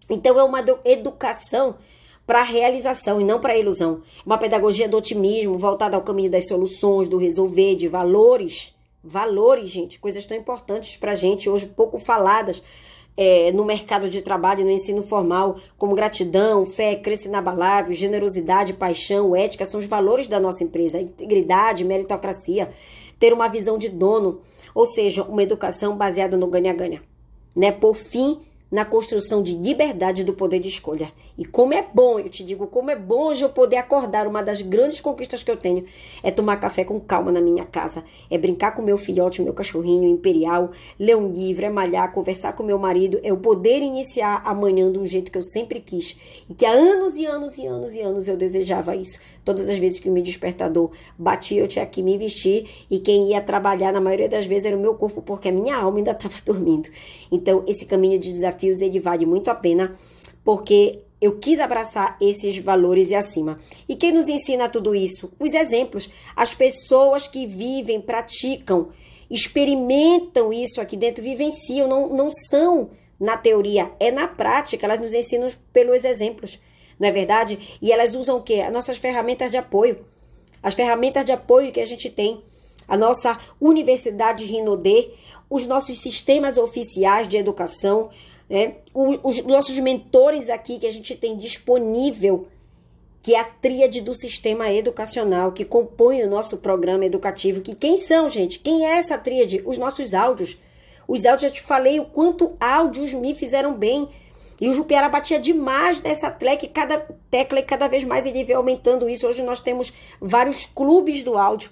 Então é uma educação para a realização e não para a ilusão. Uma pedagogia do otimismo, voltada ao caminho das soluções, do resolver, de valores. Valores, gente, coisas tão importantes para a gente, hoje pouco faladas é, no mercado de trabalho e no ensino formal, como gratidão, fé, crença inabalável, generosidade, paixão, ética, são os valores da nossa empresa. Integridade, meritocracia, ter uma visão de dono, ou seja, uma educação baseada no ganha-ganha. Né? Por fim, na construção de liberdade do poder de escolha. E como é bom, eu te digo, como é bom hoje eu poder acordar. Uma das grandes conquistas que eu tenho é tomar café com calma na minha casa, é brincar com meu filhote, meu cachorrinho imperial, ler um livro, é malhar, conversar com meu marido, é eu poder iniciar amanhã de um jeito que eu sempre quis e que há anos e anos e anos e anos eu desejava isso. Todas as vezes que o meu despertador batia, eu tinha que me vestir e quem ia trabalhar na maioria das vezes era o meu corpo, porque a minha alma ainda estava dormindo. Então, esse caminho de desafio desafios ele vale muito a pena, porque eu quis abraçar esses valores e acima. E quem nos ensina tudo isso? Os exemplos, as pessoas que vivem, praticam, experimentam isso aqui dentro, vivenciam, não, não são na teoria, é na prática, elas nos ensinam pelos exemplos, não é verdade? E elas usam o quê? As nossas ferramentas de apoio. As ferramentas de apoio que a gente tem a nossa Universidade Rinodê, os nossos sistemas oficiais de educação, né? os nossos mentores aqui que a gente tem disponível, que é a tríade do sistema educacional, que compõe o nosso programa educativo. Que quem são, gente? Quem é essa tríade? Os nossos áudios. Os áudios, já te falei o quanto áudios me fizeram bem. E o Jupiara batia demais nessa tecla, cada tecla e cada vez mais ele vem aumentando isso. Hoje nós temos vários clubes do áudio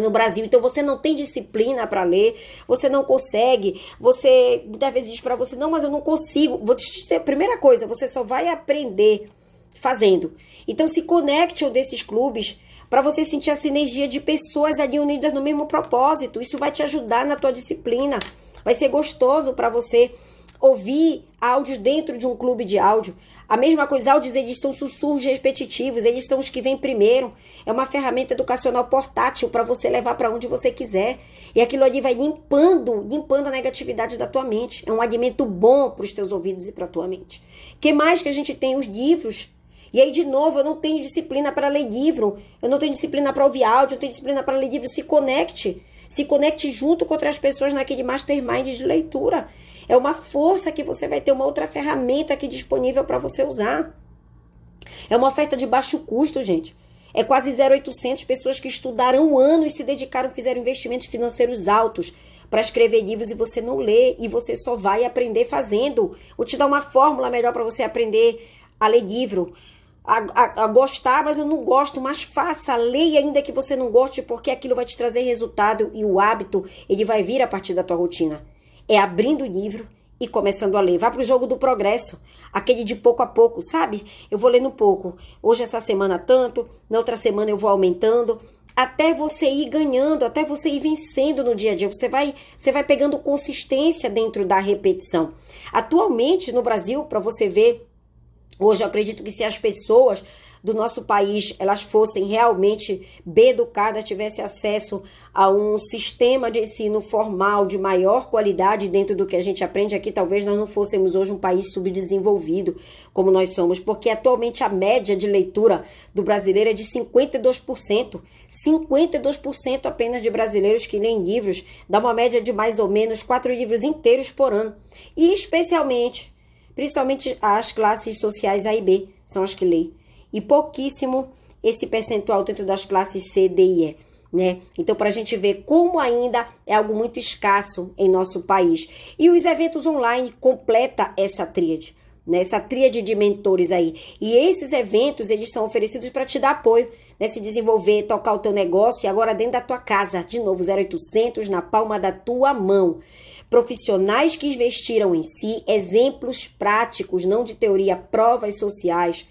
no Brasil. Então você não tem disciplina para ler, você não consegue, você muitas vezes diz para você, não, mas eu não consigo. Vou te dizer, primeira coisa, você só vai aprender fazendo. Então se conecte a um desses clubes para você sentir a sinergia de pessoas ali unidas no mesmo propósito. Isso vai te ajudar na tua disciplina. Vai ser gostoso para você ouvir áudios dentro de um clube de áudio. A mesma coisa, os áudios eles são sussurros repetitivos, eles são os que vêm primeiro. É uma ferramenta educacional portátil para você levar para onde você quiser. E aquilo ali vai limpando, limpando a negatividade da tua mente. É um alimento bom para os teus ouvidos e para a tua mente. que mais que a gente tem? Os livros. E aí, de novo, eu não tenho disciplina para ler livro, eu não tenho disciplina para ouvir áudio, eu não tenho disciplina para ler livro. Se conecte. Se conecte junto com outras pessoas naquele mastermind de leitura. É uma força que você vai ter uma outra ferramenta aqui disponível para você usar. É uma oferta de baixo custo, gente. É quase 0,800 pessoas que estudaram um ano e se dedicaram, fizeram investimentos financeiros altos para escrever livros e você não lê e você só vai aprender fazendo. Vou te dar uma fórmula melhor para você aprender a ler livro a, a, a, gostar, mas eu não gosto, mas faça, leia ainda que você não goste, porque aquilo vai te trazer resultado e o hábito, ele vai vir a partir da tua rotina. É abrindo o livro e começando a ler. Vá para o jogo do progresso, aquele de pouco a pouco, sabe? Eu vou lendo pouco. Hoje, essa semana, tanto, na outra semana eu vou aumentando, até você ir ganhando, até você ir vencendo no dia a dia. Você vai, você vai pegando consistência dentro da repetição. Atualmente, no Brasil, para você ver Hoje eu acredito que se as pessoas do nosso país elas fossem realmente bem educadas, tivessem acesso a um sistema de ensino formal de maior qualidade dentro do que a gente aprende aqui, talvez nós não fôssemos hoje um país subdesenvolvido como nós somos, porque atualmente a média de leitura do brasileiro é de 52%. 52% apenas de brasileiros que leem livros, dá uma média de mais ou menos quatro livros inteiros por ano. E especialmente Principalmente as classes sociais A e B são as que leem. E pouquíssimo esse percentual dentro das classes C, D e E. Né? Então, para a gente ver como ainda é algo muito escasso em nosso país. E os eventos online completa essa tríade, né? essa tríade de mentores aí. E esses eventos, eles são oferecidos para te dar apoio, né? se desenvolver, tocar o teu negócio e agora dentro da tua casa. De novo, 0800 na palma da tua mão profissionais que investiram em si, exemplos práticos, não de teoria, provas sociais,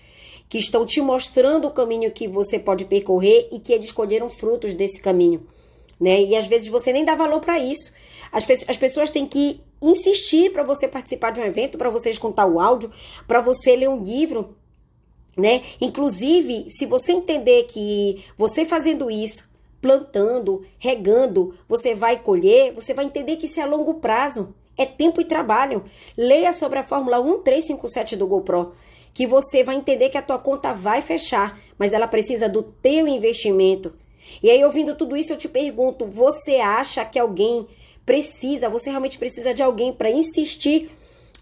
que estão te mostrando o caminho que você pode percorrer e que eles colheram frutos desse caminho. Né? E às vezes você nem dá valor para isso. As, as pessoas têm que insistir para você participar de um evento, para você escutar o áudio, para você ler um livro. né? Inclusive, se você entender que você fazendo isso, plantando, regando, você vai colher, você vai entender que isso é a longo prazo. É tempo e trabalho. Leia sobre a Fórmula 1357 do GoPro, que você vai entender que a tua conta vai fechar, mas ela precisa do teu investimento. E aí, ouvindo tudo isso, eu te pergunto: você acha que alguém precisa, você realmente precisa de alguém para insistir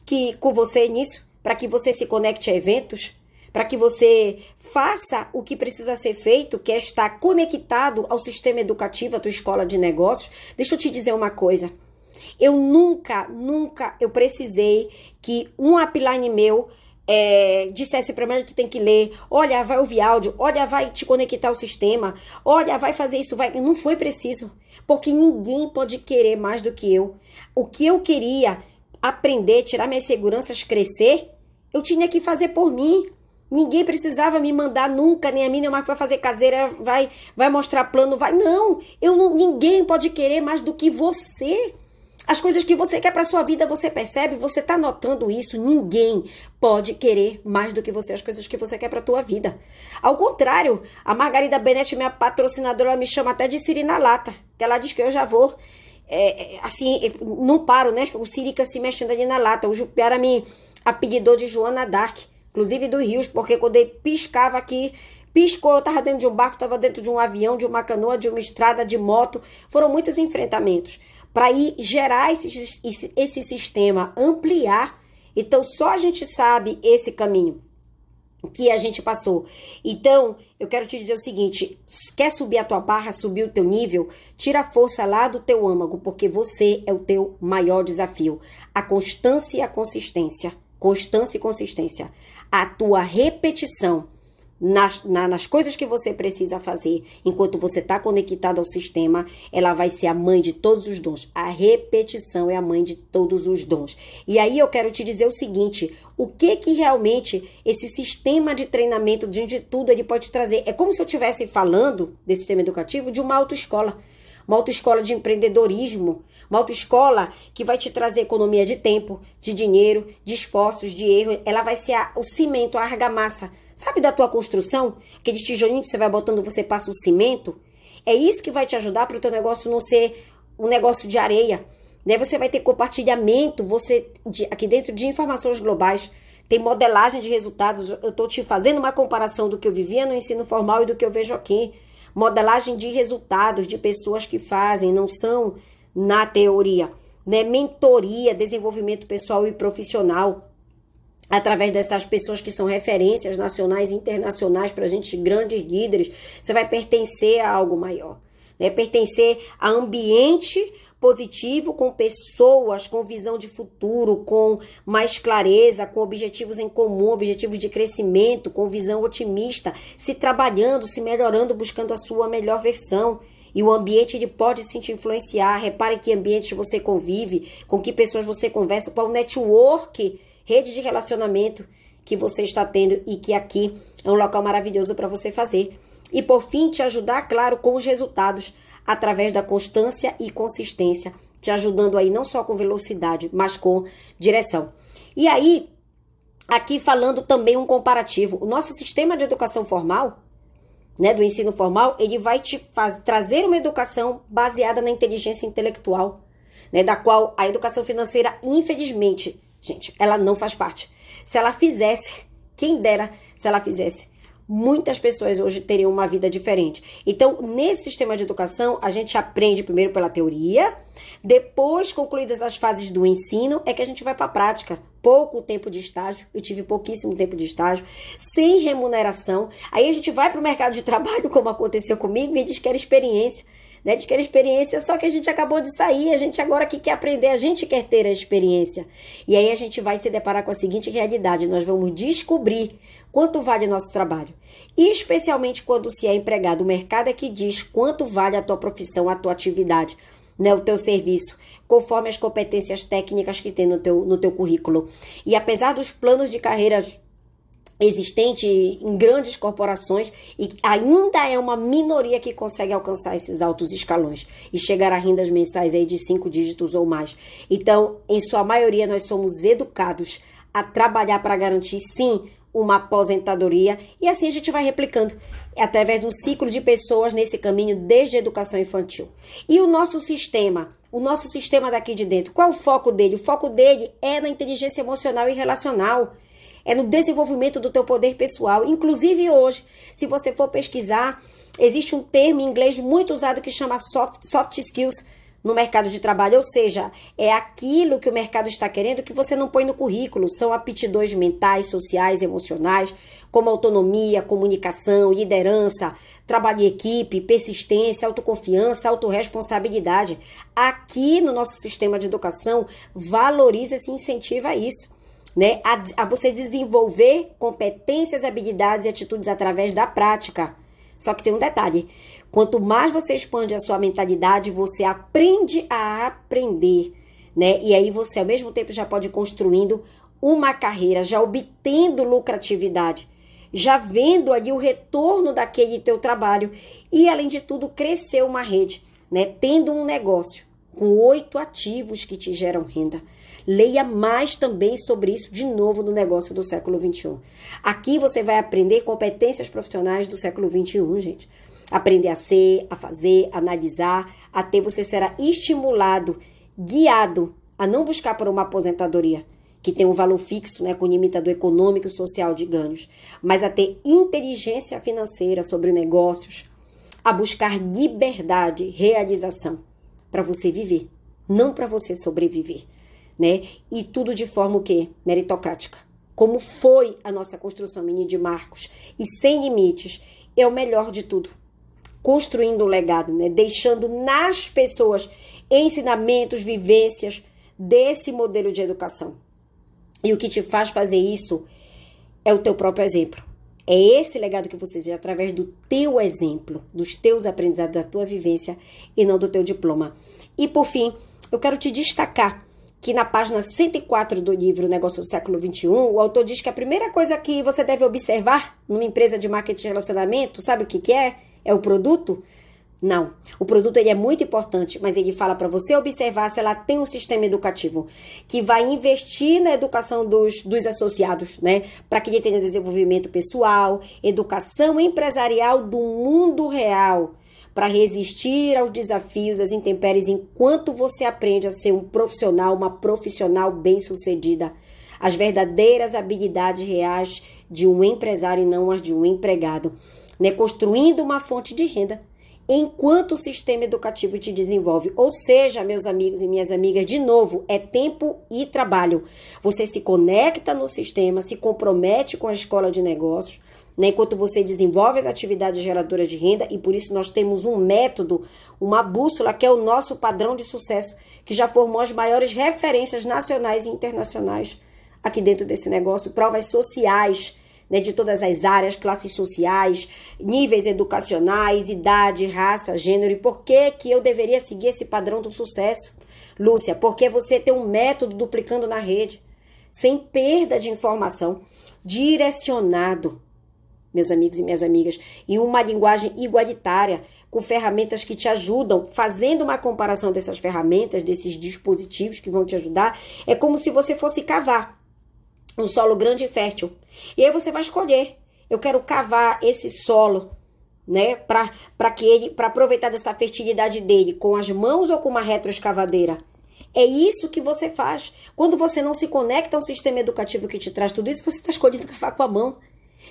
que com você nisso, para que você se conecte a eventos? Para que você faça o que precisa ser feito, que é estar conectado ao sistema educativo, à tua escola de negócios. Deixa eu te dizer uma coisa. Eu nunca, nunca eu precisei que um upline meu é, dissesse para mim, tu tem que ler, olha, vai ouvir áudio, olha, vai te conectar ao sistema, olha, vai fazer isso, vai. Não foi preciso, porque ninguém pode querer mais do que eu. O que eu queria aprender, tirar minhas seguranças, crescer, eu tinha que fazer por mim. Ninguém precisava me mandar nunca, nem a mim, nem o Marco vai fazer caseira, vai, vai mostrar plano, vai. Não, eu não, ninguém pode querer mais do que você. As coisas que você quer para sua vida, você percebe, você tá notando isso. Ninguém pode querer mais do que você as coisas que você quer para tua vida. Ao contrário, a Margarida Benetti, minha patrocinadora, ela me chama até de Siri na lata, que ela diz que eu já vou é, é assim, não paro, né? O Sirica se mexendo ali na lata. O Jupiara me apelidou de Joana Dark inclusive do Rios, porque quando ele piscava aqui, piscou, eu estava dentro de um barco, estava dentro de um avião, de uma canoa, de uma estrada, de moto. Foram muitos enfrentamentos para ir gerar esse, esse, esse sistema, ampliar. Então, só a gente sabe esse caminho que a gente passou. Então, eu quero te dizer o seguinte: quer subir a tua barra, subir o teu nível, tira a força lá do teu âmago, porque você é o teu maior desafio. A constância e a consistência. Constância e consistência a tua repetição nas, na, nas coisas que você precisa fazer, enquanto você está conectado ao sistema, ela vai ser a mãe de todos os dons. A repetição é a mãe de todos os dons. E aí eu quero te dizer o seguinte: o que que realmente esse sistema de treinamento, de tudo, ele pode trazer? É como se eu estivesse falando desse sistema educativo de uma autoescola uma autoescola de empreendedorismo, uma autoescola que vai te trazer economia de tempo, de dinheiro, de esforços, de erro. Ela vai ser a, o cimento, a argamassa. Sabe da tua construção? Aquele tijolinho que você vai botando, você passa o cimento? É isso que vai te ajudar para o teu negócio não ser um negócio de areia. Né? Você vai ter compartilhamento, você de, aqui dentro de informações globais. Tem modelagem de resultados. Eu estou te fazendo uma comparação do que eu vivia no ensino formal e do que eu vejo aqui modelagem de resultados de pessoas que fazem, não são na teoria, né? Mentoria, desenvolvimento pessoal e profissional através dessas pessoas que são referências nacionais e internacionais para a gente, grandes líderes, você vai pertencer a algo maior. Né? Pertencer a ambiente positivo com pessoas com visão de futuro, com mais clareza, com objetivos em comum, objetivos de crescimento, com visão otimista, se trabalhando, se melhorando, buscando a sua melhor versão. E o ambiente ele pode se te influenciar. Repare que ambiente você convive, com que pessoas você conversa, qual network, rede de relacionamento que você está tendo e que aqui é um local maravilhoso para você fazer. E por fim, te ajudar, claro, com os resultados através da constância e consistência, te ajudando aí não só com velocidade, mas com direção. E aí, aqui falando também um comparativo, o nosso sistema de educação formal, né, do ensino formal, ele vai te faz, trazer uma educação baseada na inteligência intelectual, né, da qual a educação financeira, infelizmente, gente, ela não faz parte. Se ela fizesse, quem dera se ela fizesse, muitas pessoas hoje teriam uma vida diferente. Então, nesse sistema de educação, a gente aprende primeiro pela teoria, depois, concluídas as fases do ensino, é que a gente vai para a prática. Pouco tempo de estágio, eu tive pouquíssimo tempo de estágio, sem remuneração. Aí a gente vai para o mercado de trabalho, como aconteceu comigo, e eles querem experiência né, de querer experiência, só que a gente acabou de sair, a gente agora que quer aprender, a gente quer ter a experiência. E aí a gente vai se deparar com a seguinte realidade: nós vamos descobrir quanto vale o nosso trabalho. E especialmente quando se é empregado, o mercado é que diz quanto vale a tua profissão, a tua atividade. Né, o teu serviço, conforme as competências técnicas que tem no teu, no teu currículo. E apesar dos planos de carreiras existente em grandes corporações e ainda é uma minoria que consegue alcançar esses altos escalões e chegar a rendas mensais aí de cinco dígitos ou mais. Então, em sua maioria, nós somos educados a trabalhar para garantir, sim, uma aposentadoria e assim a gente vai replicando através de um ciclo de pessoas nesse caminho desde a educação infantil. E o nosso sistema, o nosso sistema daqui de dentro, qual é o foco dele? O foco dele é na inteligência emocional e relacional. É no desenvolvimento do teu poder pessoal. Inclusive hoje, se você for pesquisar, existe um termo em inglês muito usado que chama soft, soft skills no mercado de trabalho, ou seja, é aquilo que o mercado está querendo que você não põe no currículo, são aptidões mentais, sociais, emocionais, como autonomia, comunicação, liderança, trabalho em equipe, persistência, autoconfiança, autorresponsabilidade. Aqui no nosso sistema de educação, valoriza e incentiva isso. Né, a, a você desenvolver competências, habilidades e atitudes através da prática. Só que tem um detalhe: quanto mais você expande a sua mentalidade, você aprende a aprender, né? E aí você ao mesmo tempo já pode ir construindo uma carreira, já obtendo lucratividade, já vendo ali o retorno daquele teu trabalho e além de tudo crescer uma rede, né? Tendo um negócio com oito ativos que te geram renda. Leia mais também sobre isso de novo no negócio do século 21. Aqui você vai aprender competências profissionais do século 21, gente. Aprender a ser, a fazer, a analisar, até você será estimulado, guiado a não buscar por uma aposentadoria, que tem um valor fixo, né, com limitador econômico e social de ganhos, mas a ter inteligência financeira sobre negócios, a buscar liberdade, realização para você viver, não para você sobreviver né? E tudo de forma o quê? Meritocrática. Como foi a nossa construção mini de Marcos e sem limites, é o melhor de tudo. Construindo um legado, né? Deixando nas pessoas ensinamentos, vivências desse modelo de educação. E o que te faz fazer isso é o teu próprio exemplo. É esse legado que você seja através do teu exemplo, dos teus aprendizados, da tua vivência e não do teu diploma. E por fim, eu quero te destacar que na página 104 do livro Negócio do Século XXI, o autor diz que a primeira coisa que você deve observar numa empresa de marketing de relacionamento, sabe o que, que é? É o produto? Não. O produto ele é muito importante, mas ele fala para você observar se ela tem um sistema educativo que vai investir na educação dos, dos associados, né? Para que ele tenha desenvolvimento pessoal, educação empresarial do mundo real para resistir aos desafios, às intempéries, enquanto você aprende a ser um profissional, uma profissional bem-sucedida. As verdadeiras habilidades reais de um empresário e não as de um empregado, né? Construindo uma fonte de renda enquanto o sistema educativo te desenvolve. Ou seja, meus amigos e minhas amigas, de novo, é tempo e trabalho. Você se conecta no sistema, se compromete com a escola de negócios, né, enquanto você desenvolve as atividades geradoras de renda, e por isso nós temos um método, uma bússola, que é o nosso padrão de sucesso, que já formou as maiores referências nacionais e internacionais aqui dentro desse negócio, provas sociais. Né, de todas as áreas, classes sociais, níveis educacionais, idade, raça, gênero. E por que, que eu deveria seguir esse padrão do sucesso? Lúcia, porque você tem um método duplicando na rede, sem perda de informação, direcionado meus amigos e minhas amigas, em uma linguagem igualitária, com ferramentas que te ajudam, fazendo uma comparação dessas ferramentas, desses dispositivos que vão te ajudar, é como se você fosse cavar um solo grande e fértil. E aí você vai escolher, eu quero cavar esse solo, né, para que ele para aproveitar dessa fertilidade dele com as mãos ou com uma retroescavadeira. É isso que você faz. Quando você não se conecta ao sistema educativo que te traz tudo isso, você está escolhendo cavar com a mão.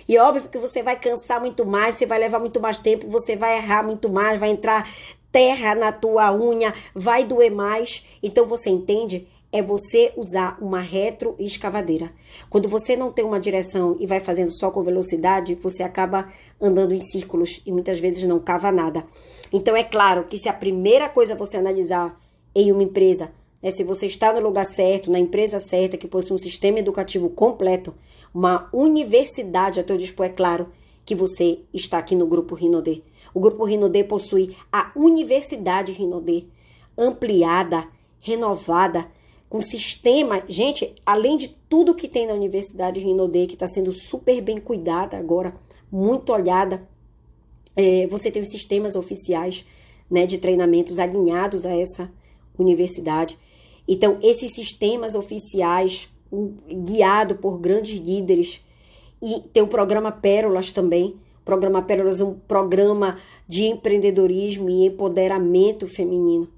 E é óbvio que você vai cansar muito mais, você vai levar muito mais tempo, você vai errar muito mais, vai entrar terra na tua unha, vai doer mais. Então você entende? É você usar uma retroescavadeira. Quando você não tem uma direção e vai fazendo só com velocidade, você acaba andando em círculos e muitas vezes não cava nada. Então é claro que se a primeira coisa você analisar em uma empresa né, se você está no lugar certo, na empresa certa, que possui um sistema educativo completo, uma universidade a teu dispor, é claro que você está aqui no Grupo Rinodê. O Grupo Rinodê possui a Universidade Rinodê, ampliada, renovada, com sistema. Gente, além de tudo que tem na Universidade Rinodê, que está sendo super bem cuidada agora, muito olhada, é, você tem os sistemas oficiais né, de treinamentos alinhados a essa universidade. Então, esses sistemas oficiais, um, guiado por grandes líderes E tem o programa Pérolas também. O programa Pérolas é um programa de empreendedorismo e empoderamento feminino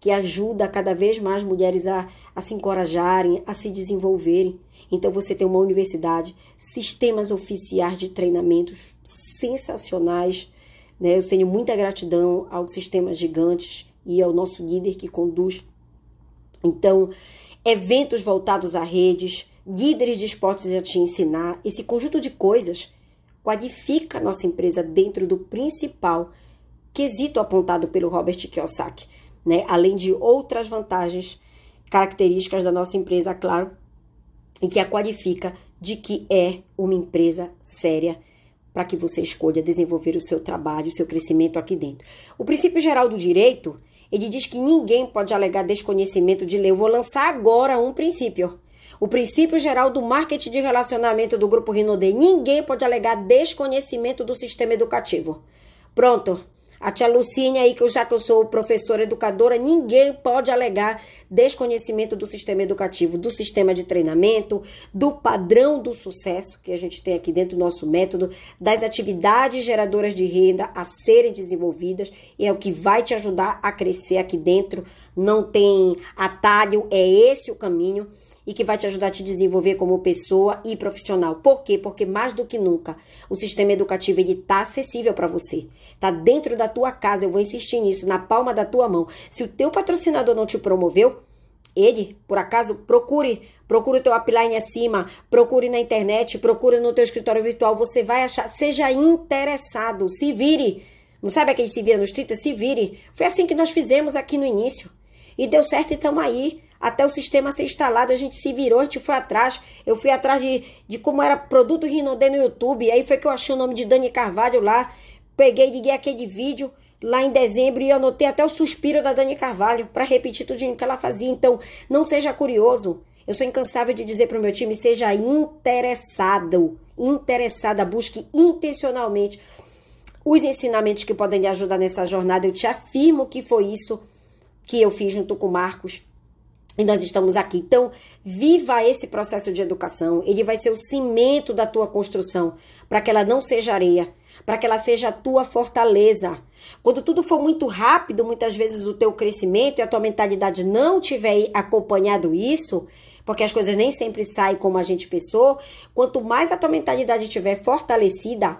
que ajuda cada vez mais mulheres a, a se encorajarem, a se desenvolverem. Então você tem uma universidade, sistemas oficiais de treinamentos sensacionais. Né? Eu tenho muita gratidão aos sistemas gigantes e ao nosso líder que conduz. Então, eventos voltados a redes, líderes de esportes a te ensinar, esse conjunto de coisas qualifica a nossa empresa dentro do principal quesito apontado pelo Robert Kiyosaki né? Além de outras vantagens, características da nossa empresa, claro, e que a qualifica de que é uma empresa séria para que você escolha desenvolver o seu trabalho, o seu crescimento aqui dentro. O princípio geral do direito, ele diz que ninguém pode alegar desconhecimento de lei. Eu vou lançar agora um princípio. O princípio geral do marketing de relacionamento do grupo Rinode. Ninguém pode alegar desconhecimento do sistema educativo. Pronto. A tia Lucine aí, que eu, já que eu sou professora educadora, ninguém pode alegar desconhecimento do sistema educativo, do sistema de treinamento, do padrão do sucesso que a gente tem aqui dentro do nosso método, das atividades geradoras de renda a serem desenvolvidas, e é o que vai te ajudar a crescer aqui dentro. Não tem atalho, é esse o caminho e que vai te ajudar a te desenvolver como pessoa e profissional. Por quê? Porque mais do que nunca o sistema educativo ele tá acessível para você. Tá dentro da tua casa, eu vou insistir nisso, na palma da tua mão. Se o teu patrocinador não te promoveu, ele, por acaso, procure, procure o teu upline acima, procure na internet, procure no teu escritório virtual, você vai achar, seja interessado, se vire. Não sabe aquele se vira nos Twitter? Se vire. Foi assim que nós fizemos aqui no início. E deu certo e estamos aí até o sistema ser instalado, a gente se virou, a gente foi atrás. Eu fui atrás de, de como era produto Rinodê no YouTube. Aí foi que eu achei o nome de Dani Carvalho lá. Peguei e liguei aquele vídeo lá em dezembro e anotei até o suspiro da Dani Carvalho para repetir tudo que ela fazia. Então, não seja curioso. Eu sou incansável de dizer para o meu time: seja interessado, interessada, busque intencionalmente os ensinamentos que podem lhe ajudar nessa jornada. Eu te afirmo que foi isso que eu fiz junto com o Marcos e nós estamos aqui. Então, viva esse processo de educação. Ele vai ser o cimento da tua construção, para que ela não seja areia, para que ela seja a tua fortaleza. Quando tudo for muito rápido, muitas vezes o teu crescimento e a tua mentalidade não tiver acompanhado isso, porque as coisas nem sempre saem como a gente pensou, quanto mais a tua mentalidade estiver fortalecida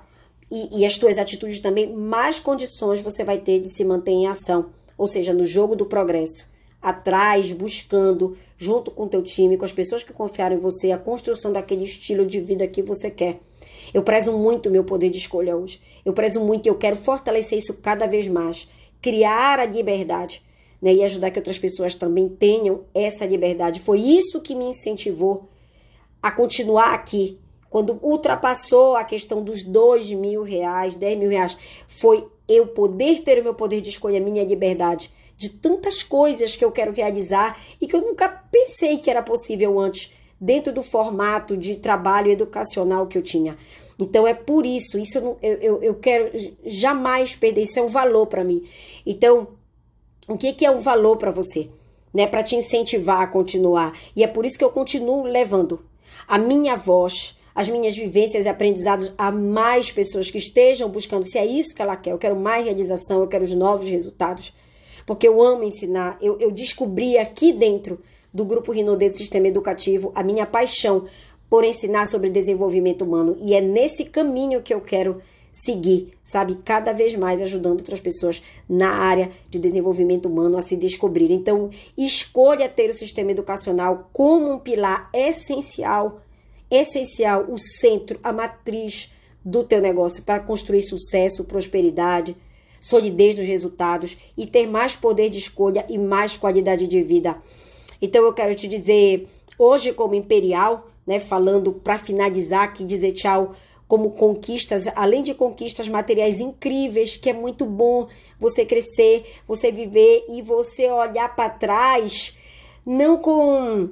e, e as tuas atitudes também, mais condições você vai ter de se manter em ação, ou seja, no jogo do progresso atrás, buscando, junto com o teu time, com as pessoas que confiaram em você, a construção daquele estilo de vida que você quer. Eu prezo muito o meu poder de escolha hoje. Eu prezo muito e eu quero fortalecer isso cada vez mais. Criar a liberdade né, e ajudar que outras pessoas também tenham essa liberdade. Foi isso que me incentivou a continuar aqui. Quando ultrapassou a questão dos dois mil reais, dez mil reais, foi eu poder ter o meu poder de escolha, minha liberdade de tantas coisas que eu quero realizar e que eu nunca pensei que era possível antes, dentro do formato de trabalho educacional que eu tinha. Então é por isso, isso eu, eu, eu quero jamais perder, isso é um valor para mim. Então, o que, que é um valor para você? Né, para te incentivar a continuar. E é por isso que eu continuo levando a minha voz, as minhas vivências e aprendizados a mais pessoas que estejam buscando se é isso que ela quer. Eu quero mais realização, eu quero os novos resultados porque eu amo ensinar. Eu, eu descobri aqui dentro do Grupo Rinodê do Sistema Educativo a minha paixão por ensinar sobre desenvolvimento humano. E é nesse caminho que eu quero seguir, sabe? Cada vez mais ajudando outras pessoas na área de desenvolvimento humano a se descobrir. Então, escolha ter o sistema educacional como um pilar essencial, essencial, o centro, a matriz do teu negócio para construir sucesso, prosperidade, solidez dos resultados e ter mais poder de escolha e mais qualidade de vida. Então eu quero te dizer, hoje como imperial, né, falando para finalizar aqui, dizer tchau como conquistas, além de conquistas materiais incríveis, que é muito bom você crescer, você viver e você olhar para trás, não com,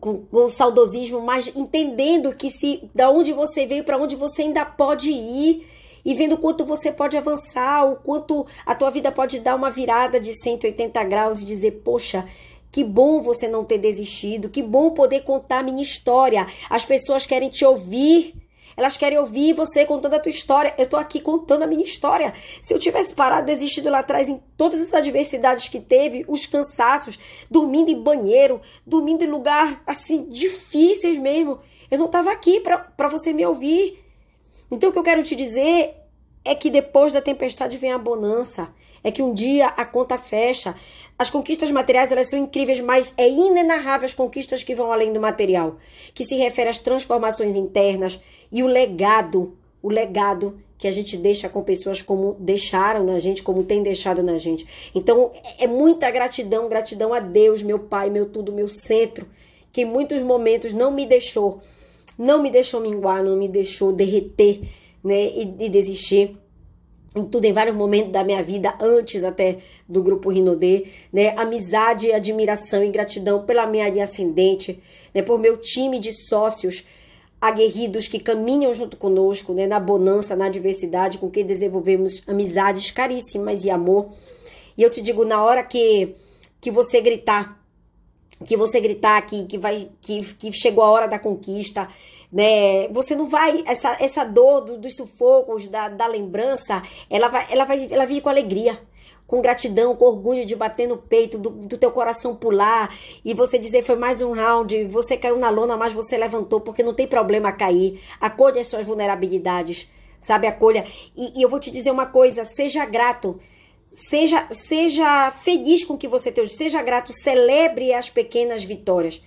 com, com saudosismo, mas entendendo que se da onde você veio para onde você ainda pode ir e vendo o quanto você pode avançar, o quanto a tua vida pode dar uma virada de 180 graus e dizer, poxa, que bom você não ter desistido, que bom poder contar minha história. As pessoas querem te ouvir, Elas querem ouvir você contando a tua história. Eu tô aqui contando a minha história. Se eu tivesse parado, desistido lá atrás em todas as adversidades que teve, os cansaços, dormindo em banheiro, dormindo em lugar assim difíceis mesmo, eu não tava aqui para você me ouvir. Então o que eu quero te dizer é que depois da tempestade vem a bonança. É que um dia a conta fecha. As conquistas materiais elas são incríveis, mas é inenarrável as conquistas que vão além do material, que se refere às transformações internas e o legado, o legado que a gente deixa com pessoas como deixaram na gente, como tem deixado na gente. Então é, é muita gratidão, gratidão a Deus, meu Pai, meu tudo, meu centro, que em muitos momentos não me deixou, não me deixou minguar, não me deixou derreter né, e, e desistir em tudo, em vários momentos da minha vida, antes até do grupo Rinodê, né? Amizade, admiração e gratidão pela minha linha ascendente, né? Por meu time de sócios aguerridos que caminham junto conosco, né? Na bonança, na diversidade, com quem desenvolvemos amizades caríssimas e amor. E eu te digo, na hora que, que você gritar, que você gritar que, que vai que, que chegou a hora da conquista, né? Você não vai essa, essa dor do, dos sufocos da, da lembrança, ela vai ela vai ela vir com alegria, com gratidão, com orgulho de bater no peito, do, do teu coração pular e você dizer foi mais um round, você caiu na lona, mas você levantou porque não tem problema cair. Acolha as suas vulnerabilidades, sabe? Acolha. E, e eu vou te dizer uma coisa, seja grato Seja, seja feliz com o que você tem hoje, seja grato, celebre as pequenas vitórias.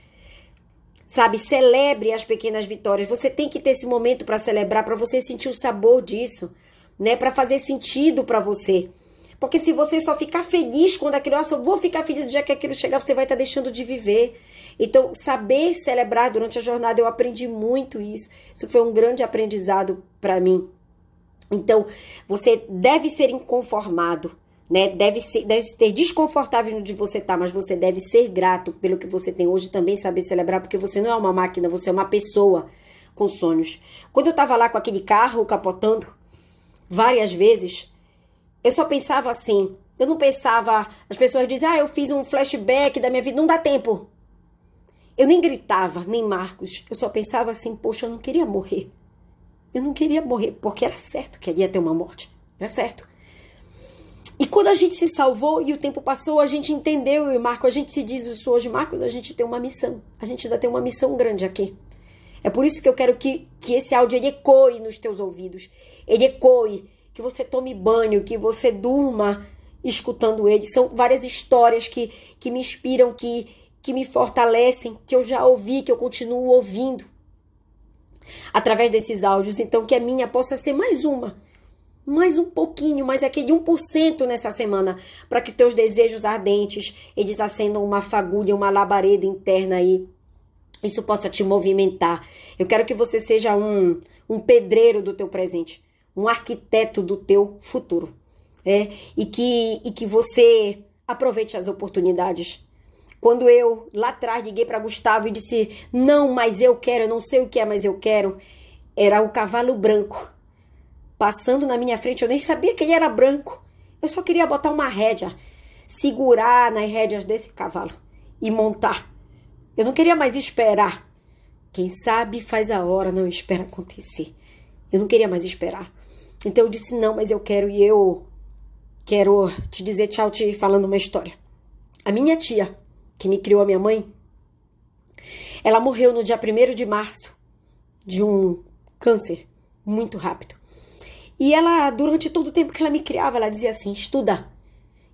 Sabe, celebre as pequenas vitórias. Você tem que ter esse momento para celebrar, para você sentir o sabor disso, né? Para fazer sentido para você. Porque se você só ficar feliz quando aquilo, eu só vou ficar feliz no dia que aquilo chegar, você vai estar tá deixando de viver. Então, saber celebrar durante a jornada, eu aprendi muito isso. Isso foi um grande aprendizado para mim. Então, você deve ser inconformado né? Deve, ser, deve ter desconfortável onde você está, mas você deve ser grato pelo que você tem hoje também saber celebrar, porque você não é uma máquina, você é uma pessoa com sonhos. Quando eu estava lá com aquele carro capotando várias vezes, eu só pensava assim. Eu não pensava, as pessoas dizem, ah, eu fiz um flashback da minha vida, não dá tempo. Eu nem gritava, nem Marcos. Eu só pensava assim, poxa, eu não queria morrer. Eu não queria morrer, porque era certo que ia ter uma morte. Era certo. E quando a gente se salvou e o tempo passou, a gente entendeu, e Marco, a gente se diz isso hoje, Marcos, a gente tem uma missão. A gente ainda tem uma missão grande aqui. É por isso que eu quero que, que esse áudio ele ecoe nos teus ouvidos. Ele ecoe, que você tome banho, que você durma escutando ele. São várias histórias que, que me inspiram, que, que me fortalecem, que eu já ouvi, que eu continuo ouvindo através desses áudios. Então, que a minha possa ser mais uma mais um pouquinho, mais aquele 1% nessa semana, para que teus desejos ardentes, eles acendam uma fagulha, uma labareda interna aí. Isso possa te movimentar. Eu quero que você seja um, um pedreiro do teu presente, um arquiteto do teu futuro. É? E, que, e que você aproveite as oportunidades. Quando eu lá atrás liguei para Gustavo e disse: Não, mas eu quero, eu não sei o que é, mas eu quero, era o cavalo branco passando na minha frente. Eu nem sabia que ele era branco. Eu só queria botar uma rédea, segurar nas rédeas desse cavalo e montar. Eu não queria mais esperar. Quem sabe faz a hora, não espera acontecer. Eu não queria mais esperar. Então eu disse: não, mas eu quero e eu quero te dizer tchau, te falando uma história. A minha tia, que me criou a minha mãe, ela morreu no dia 1 de março de um câncer muito rápido. E ela, durante todo o tempo que ela me criava, ela dizia assim: estuda,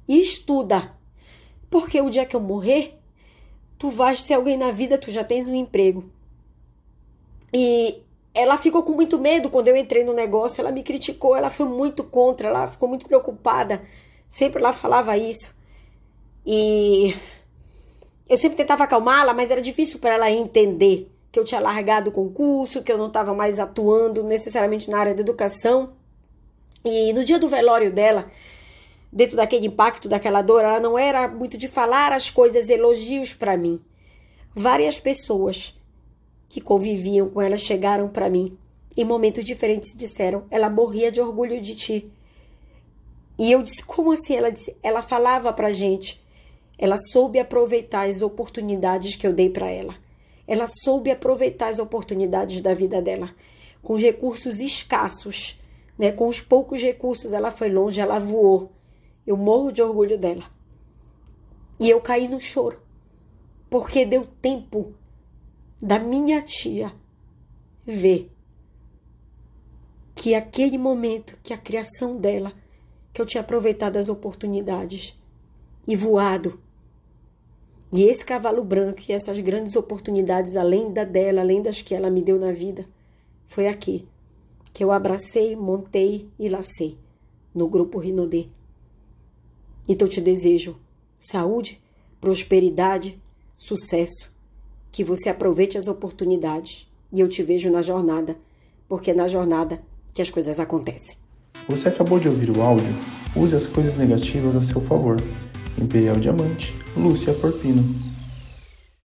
estuda, porque o dia que eu morrer, tu vais ser alguém na vida, tu já tens um emprego. E ela ficou com muito medo quando eu entrei no negócio, ela me criticou, ela foi muito contra, ela ficou muito preocupada. Sempre ela falava isso. E eu sempre tentava acalmá-la, mas era difícil para ela entender que eu tinha largado o concurso, que eu não estava mais atuando necessariamente na área da educação. E no dia do velório dela, dentro daquele impacto, daquela dor, ela não era muito de falar as coisas, elogios para mim. Várias pessoas que conviviam com ela chegaram para mim em momentos diferentes e disseram: ela morria de orgulho de ti. E eu disse: como assim? Ela disse: ela falava pra gente. Ela soube aproveitar as oportunidades que eu dei para ela. Ela soube aproveitar as oportunidades da vida dela. com recursos escassos, né? Com os poucos recursos, ela foi longe, ela voou. Eu morro de orgulho dela. E eu caí no choro, porque deu tempo da minha tia ver que aquele momento, que a criação dela, que eu tinha aproveitado as oportunidades e voado. E esse cavalo branco e essas grandes oportunidades, além da dela, além das que ela me deu na vida, foi aqui que eu abracei, montei e lacei no grupo Rinodê. Então te desejo saúde, prosperidade, sucesso, que você aproveite as oportunidades e eu te vejo na jornada, porque é na jornada que as coisas acontecem. Você acabou de ouvir o áudio? Use as coisas negativas a seu favor. Imperial Diamante, Lúcia Porpino.